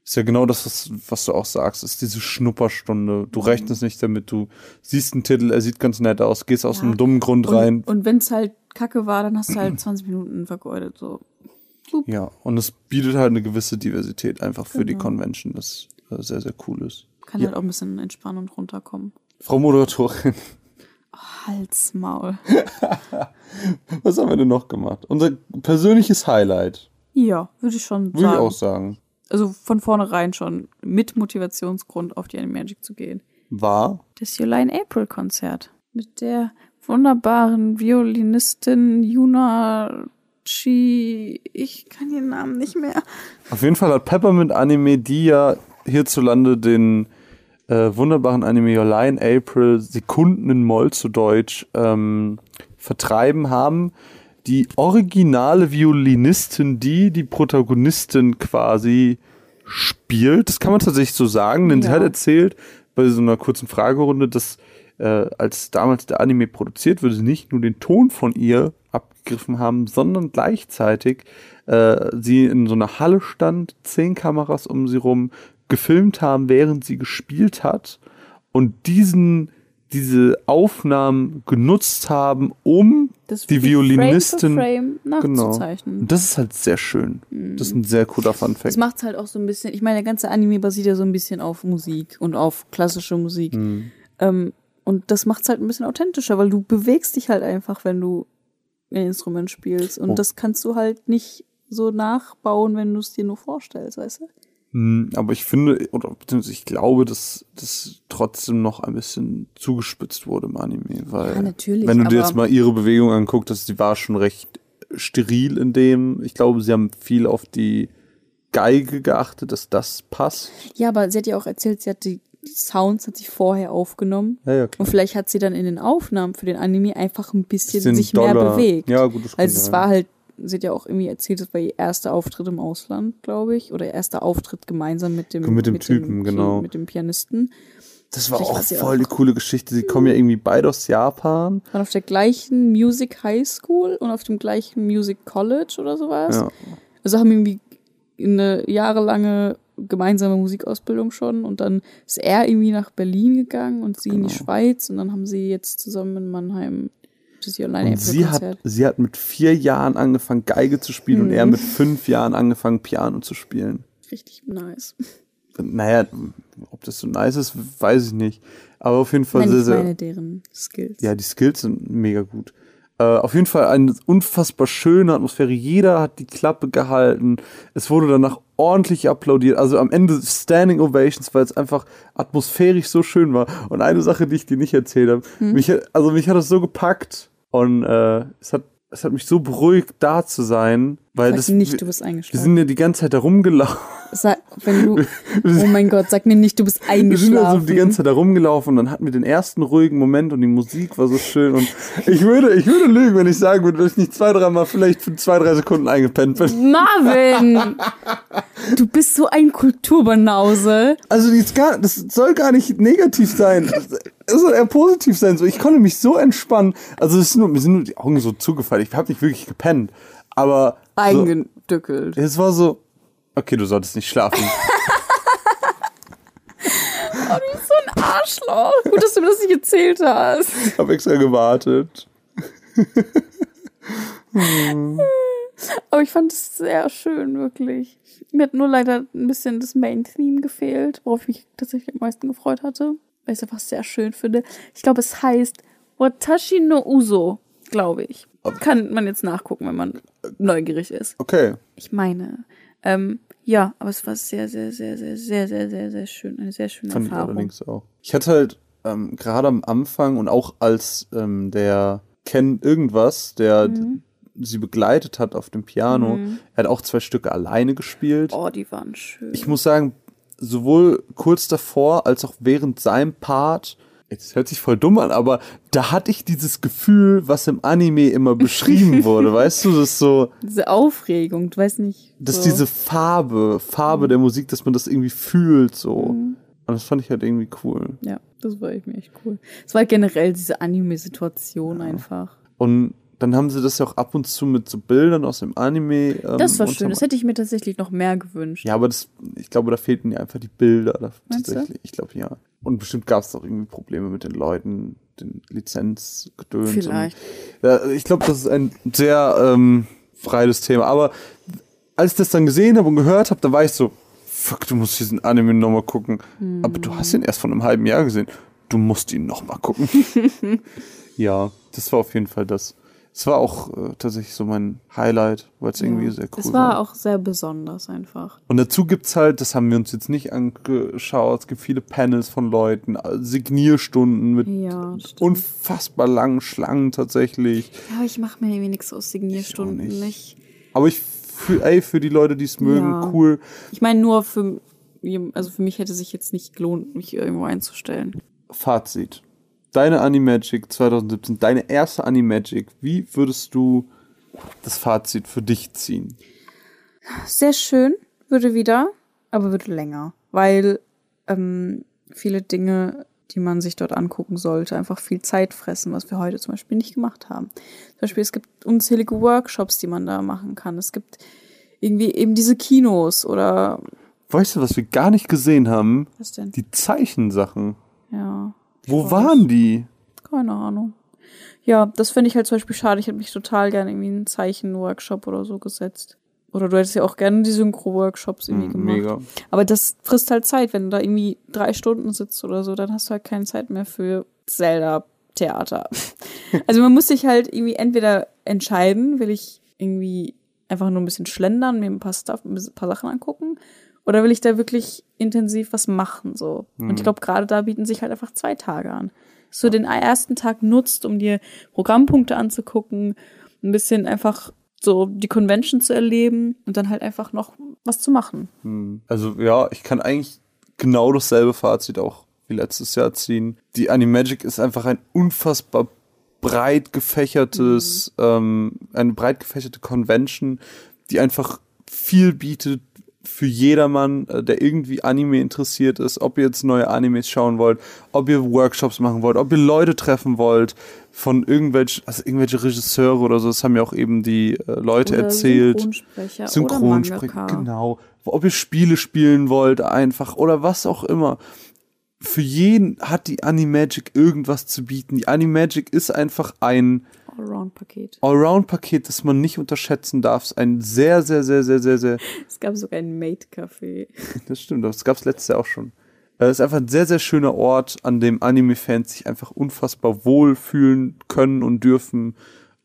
ist ja genau das, was, was du auch sagst, ist diese Schnupperstunde. Du rechnest nicht damit, du siehst einen Titel, er sieht ganz nett aus, gehst aus Ja. einem dummen Grund rein. Und, und wenn es halt kacke war, dann hast du halt 20 Minuten vergeudet. So. Ja, und es bietet halt eine gewisse Diversität einfach für die Genau. Convention, das äh, sehr, sehr cool ist. Kann ja. halt auch ein bisschen entspannen und runterkommen. Frau Moderatorin, Halsmaul. was haben wir denn noch gemacht? Unser persönliches Highlight, Ja, würde ich schon würde ich sagen. auch sagen, Also von vornherein schon mit Motivationsgrund auf die Animagic zu gehen. war Das July April Konzert mit der wunderbaren Violinistin Yuna Chi. Ich kann ihren Namen nicht mehr. Auf jeden Fall hat Peppermint Anime, die ja hierzulande den äh, wunderbaren Anime Your in April Sekunden in Moll zu Deutsch ähm, vertreiben haben, die originale Violinistin, die die Protagonistin quasi spielt. Das kann man tatsächlich so sagen, denn sie Ja. hat erzählt bei so einer kurzen Fragerunde, dass äh, als damals der Anime produziert wurde, sie nicht nur den Ton von ihr abgegriffen haben, sondern gleichzeitig äh, sie in so einer Halle stand, zehn Kameras um sie rum, gefilmt haben, während sie gespielt hat und diesen diese Aufnahmen genutzt haben, um Das die wirklich Violinistin Frame für Frame genau. nachzuzeichnen. Und das ist halt sehr schön. Das ist ein sehr cooler Fun Das Fact. macht halt auch so ein bisschen, ich meine, der ganze Anime basiert ja so ein bisschen auf Musik und auf klassische Musik. Mhm. Ähm, und das macht es halt ein bisschen authentischer, weil du bewegst dich halt einfach, wenn du ein Instrument spielst. Und Oh. das kannst du halt nicht so nachbauen, wenn du es dir nur vorstellst, weißt du? Hm, Aber ich finde, oder beziehungsweise ich glaube, dass das trotzdem noch ein bisschen zugespitzt wurde im Anime, weil Ja, natürlich, wenn du dir jetzt mal ihre Bewegung anguckst, die war schon recht steril in dem. Ich glaube, sie haben viel auf die Geige geachtet, dass das passt. Ja, aber sie hat ja auch erzählt, sie hat die, die Sounds hat sie vorher aufgenommen. Ja, ja. Und vielleicht hat sie dann in den Aufnahmen für den Anime einfach ein bisschen, sich mehr doller. bewegt. Ja, gut, das Also es war halt, sie hat ja auch irgendwie erzählt, das war ihr erster Auftritt im Ausland, glaube ich. Oder erster Auftritt gemeinsam mit dem, Mit dem Typen, Pi- genau. Mit dem Pianisten. Das war Vielleicht auch voll die coole Geschichte. Sie kommen ja irgendwie beide aus Japan. Waren auf der gleichen Music High School und auf dem gleichen Music College oder sowas. Ja. Also haben irgendwie eine jahrelange gemeinsame Musikausbildung schon und dann ist er irgendwie nach Berlin gegangen und sie in Genau. die Schweiz und dann haben sie jetzt zusammen in Mannheim das hier alleine Und sie hat, sie hat mit vier Jahren angefangen, Geige zu spielen und Mhm. er mit fünf Jahren angefangen, Piano zu spielen. richtig nice. Naja, ob das so nice ist, weiß ich nicht. Aber auf jeden Fall Nein, sehr, ich sehr. meine deren Skills. Ja, die Skills sind mega gut. Äh, auf jeden Fall eine unfassbar schöne Atmosphäre. Jeder hat die Klappe gehalten. Es wurde danach ordentlich applaudiert. Also am Ende Standing Ovations, weil es einfach atmosphärisch so schön war. Und eine Sache, die ich dir nicht erzählt habe, Hm. mich, hat- also mich hat das so gepackt und äh, es hat es hat mich so beruhigt, da zu sein, weil Sag das nicht, wir- du bist Wir eingeschlafen. sind ja die ganze Zeit da rumgelaufen. Sag, wenn du, oh mein Gott, sag mir nicht, du bist Wir sind eingeschlafen. also die ganze Zeit da rumgelaufen und dann hatten wir den ersten ruhigen Moment und die Musik war so schön und ich würde, ich würde lügen, wenn ich sagen würde, dass ich nicht zwei, dreimal vielleicht für zwei, drei Sekunden eingepennt bin. Marvin! du bist so ein Kulturbanause. Also jetzt gar, das soll gar nicht negativ sein. Es soll eher positiv sein. So, ich konnte mich so entspannen. Also es ist nur, mir sind nur die Augen so zugefallen. Ich habe nicht wirklich gepennt. Aber so, Eingedückelt. es war so, Okay, du solltest nicht schlafen. Oh, du bist so ein Arschloch. Gut, dass du mir das nicht erzählt hast. Ich habe extra gewartet. Aber ich fand es sehr schön, wirklich. Mir hat nur leider ein bisschen das Main-Theme gefehlt, worauf ich mich tatsächlich am meisten gefreut hatte. Weil ich es einfach sehr schön finde. Ich glaube, es heißt Watashi no Uso, glaube ich. Kann man jetzt nachgucken, wenn man neugierig ist. Okay. Ich meine, ähm, ja, aber es war sehr, sehr, sehr, sehr, sehr, sehr, sehr, sehr schön. Eine sehr schöne Fand ich Erfahrung. allerdings auch. Ich hatte halt ähm, gerade am Anfang und auch als ähm, der Ken irgendwas, der Mhm. sie begleitet hat auf dem Piano, Mhm. er hat auch zwei Stücke alleine gespielt. Oh, die waren schön. Ich muss sagen, sowohl kurz davor als auch während seinem Part, jetzt hört sich voll dumm an, aber da hatte ich dieses Gefühl, was im Anime immer beschrieben wurde, weißt du, das ist so, Diese Aufregung, du weißt nicht. dass so. diese Farbe, Farbe der Musik, dass man das irgendwie fühlt, so. Mhm. Und das fand ich halt irgendwie cool. Ja, das war irgendwie echt cool. Es war generell diese Anime-Situation einfach. Und dann haben sie das ja auch ab und zu mit so Bildern aus dem Anime. Ähm, Das war schön. Das hätte ich mir tatsächlich noch mehr gewünscht. Ja, aber das, ich glaube, da fehlten ja einfach die Bilder. Da, Meinst du? tatsächlich. Ich glaube, ja. Und bestimmt gab es auch irgendwie Probleme mit den Leuten, den Lizenzgedöns. Vielleicht. Und, ja, ich glaube, das ist ein sehr ähm, freies Thema. Aber als ich das dann gesehen habe und gehört habe, da war ich so, fuck, du musst diesen Anime nochmal gucken. Hm. Aber du hast ihn erst vor einem halben Jahr gesehen. Du musst ihn nochmal gucken. ja, das war auf jeden Fall das. Es war auch äh, tatsächlich so mein Highlight, weil es irgendwie sehr cool Es war auch sehr besonders einfach. und dazu gibt's halt, das haben wir uns jetzt nicht angeschaut, es gibt viele Panels von Leuten, äh, Signierstunden mit Ja, unfassbar langen Schlangen tatsächlich. Ja, aber ich mache mir irgendwie nichts aus Signierstunden nicht. Aber ich für, ey, für die Leute, die es mögen, Ja. cool. Ich meine nur für, also für mich hätte sich jetzt nicht gelohnt, mich irgendwo einzustellen. Fazit. Deine Animagic 2017, deine erste Animagic, wie würdest du das Fazit für dich ziehen? Sehr schön, würde wieder, aber würde länger, weil ähm, viele Dinge, die man sich dort angucken sollte, einfach viel Zeit fressen, was wir heute zum Beispiel nicht gemacht haben. Zum Beispiel, es gibt unzählige Workshops, die man da machen kann. Es gibt irgendwie eben diese Kinos oder Weißt du, was wir gar nicht gesehen haben? Was denn? Die Zeichensachen. ja, Wo waren die? keine Ahnung. Ja, das finde ich halt zum Beispiel schade. Ich hätte mich total gerne irgendwie in einen Zeichenworkshop oder so gesetzt. Oder du hättest ja auch gerne die Synchro-Workshops irgendwie Mm, gemacht. mega. Aber das frisst halt Zeit, wenn du da irgendwie drei Stunden sitzt oder so, dann hast du halt keine Zeit mehr für Zelda-Theater. also man muss sich halt irgendwie entweder entscheiden, will ich irgendwie einfach nur ein bisschen schlendern, mir ein paar Stuff, ein paar Sachen angucken, oder will ich da wirklich intensiv was machen, so. Und Mhm. ich glaube, gerade da bieten sich halt einfach zwei Tage an. Dass du den ersten Tag nutzt, um dir Programmpunkte anzugucken, ein bisschen einfach so die Convention zu erleben und dann halt einfach noch was zu machen. Hm. Also ja, ich kann eigentlich genau dasselbe Fazit auch wie letztes Jahr ziehen. Die Animagic ist einfach ein unfassbar breit gefächertes, ähm, eine breit gefächerte Convention, die einfach viel bietet für jedermann, äh, der irgendwie Anime interessiert ist, ob ihr jetzt neue Animes schauen wollt, ob ihr Workshops machen wollt, ob ihr Leute treffen wollt von irgendwelchen, also irgendwelche Regisseure oder so, das haben ja auch eben die äh, Leute Oder erzählt. Synchronsprecher Synchronsprecher, genau. Ob ihr Spiele spielen wollt, einfach oder was auch immer. Für jeden hat die Animagic irgendwas zu bieten. Die Animagic ist einfach ein Allround-Paket. Allround-Paket, das man nicht unterschätzen darf. Ein sehr, sehr, sehr, sehr, sehr, sehr Es gab sogar ein Mate-Café. das stimmt, das gab es letztes Jahr auch schon. Äh, Es ist einfach ein sehr, sehr schöner Ort, an dem Anime-Fans sich einfach unfassbar wohl fühlen können und dürfen.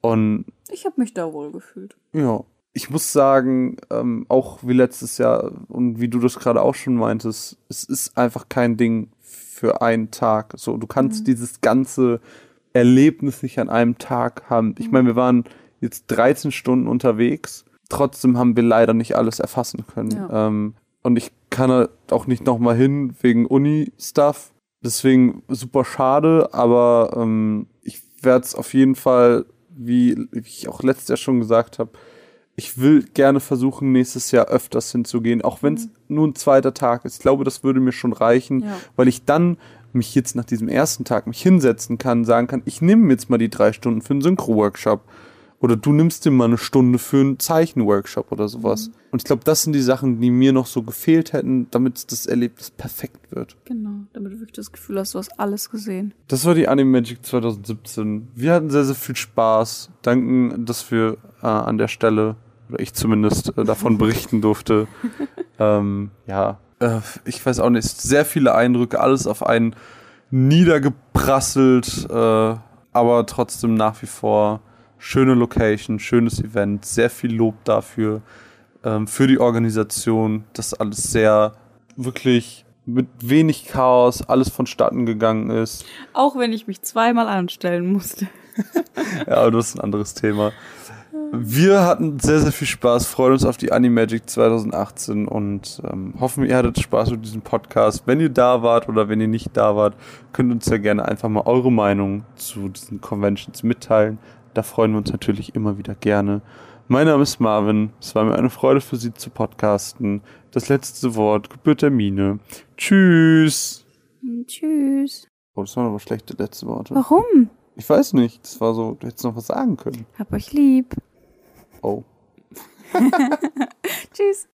Und Ich habe mich da wohl gefühlt. ja, ich muss sagen, ähm, auch wie letztes Jahr und wie du das gerade auch schon meintest, es ist einfach kein Ding für einen Tag. So, du kannst Mhm. dieses ganze Erlebnis nicht an einem Tag haben. Ich meine, wir waren jetzt 13 Stunden unterwegs. Trotzdem haben wir leider nicht alles erfassen können. Ja. Ähm, und ich kann halt auch nicht nochmal hin wegen Uni-Stuff. Deswegen super schade, aber ähm, ich werde es auf jeden Fall, wie, ich auch letztes Jahr schon gesagt habe, ich will gerne versuchen, nächstes Jahr öfters hinzugehen, auch wenn es nur ein zweiter Tag ist. Ich glaube, das würde mir schon reichen, Ja. weil ich dann mich jetzt nach diesem ersten Tag mich hinsetzen kann, sagen kann, ich nehme jetzt mal die drei Stunden für einen Synchro-Workshop Oder du nimmst dir mal eine Stunde für einen Zeichenworkshop oder sowas. Und ich glaube, das sind die Sachen, die mir noch so gefehlt hätten, damit das Erlebnis perfekt wird. Genau, damit du wirklich das Gefühl hast, du hast alles gesehen. Das war die Anime Magic 2017. Wir hatten sehr, sehr viel Spaß. Danken, dass wir äh, an der Stelle, oder ich zumindest, äh, davon berichten durfte. ähm, ja, äh, ich weiß auch nicht, sehr viele Eindrücke, alles auf einen niedergeprasselt, äh, aber trotzdem nach wie vor schöne Location, schönes Event, sehr viel Lob dafür, ähm, für die Organisation, dass alles sehr wirklich mit wenig Chaos alles vonstatten gegangen ist. Auch wenn ich mich zweimal anstellen musste. Ja, aber das ist ein anderes Thema. Wir hatten sehr, sehr viel Spaß, freuen uns auf die Animagic 2018 und ähm, hoffen, ihr hattet Spaß mit diesem Podcast. Wenn ihr da wart oder wenn ihr nicht da wart, könnt uns ja gerne einfach mal eure Meinung zu diesen Conventions mitteilen. Da freuen wir uns natürlich immer wieder gerne. Mein Name ist Marvin. Es war mir eine Freude für Sie zu podcasten. Das letzte Wort gebührt der Mine. Tschüss. Tschüss. Oh, das waren aber schlechte letzte Worte. Warum? Ich weiß nicht. Das war so, du hättest noch was sagen können. Hab euch lieb. Oh. Tschüss.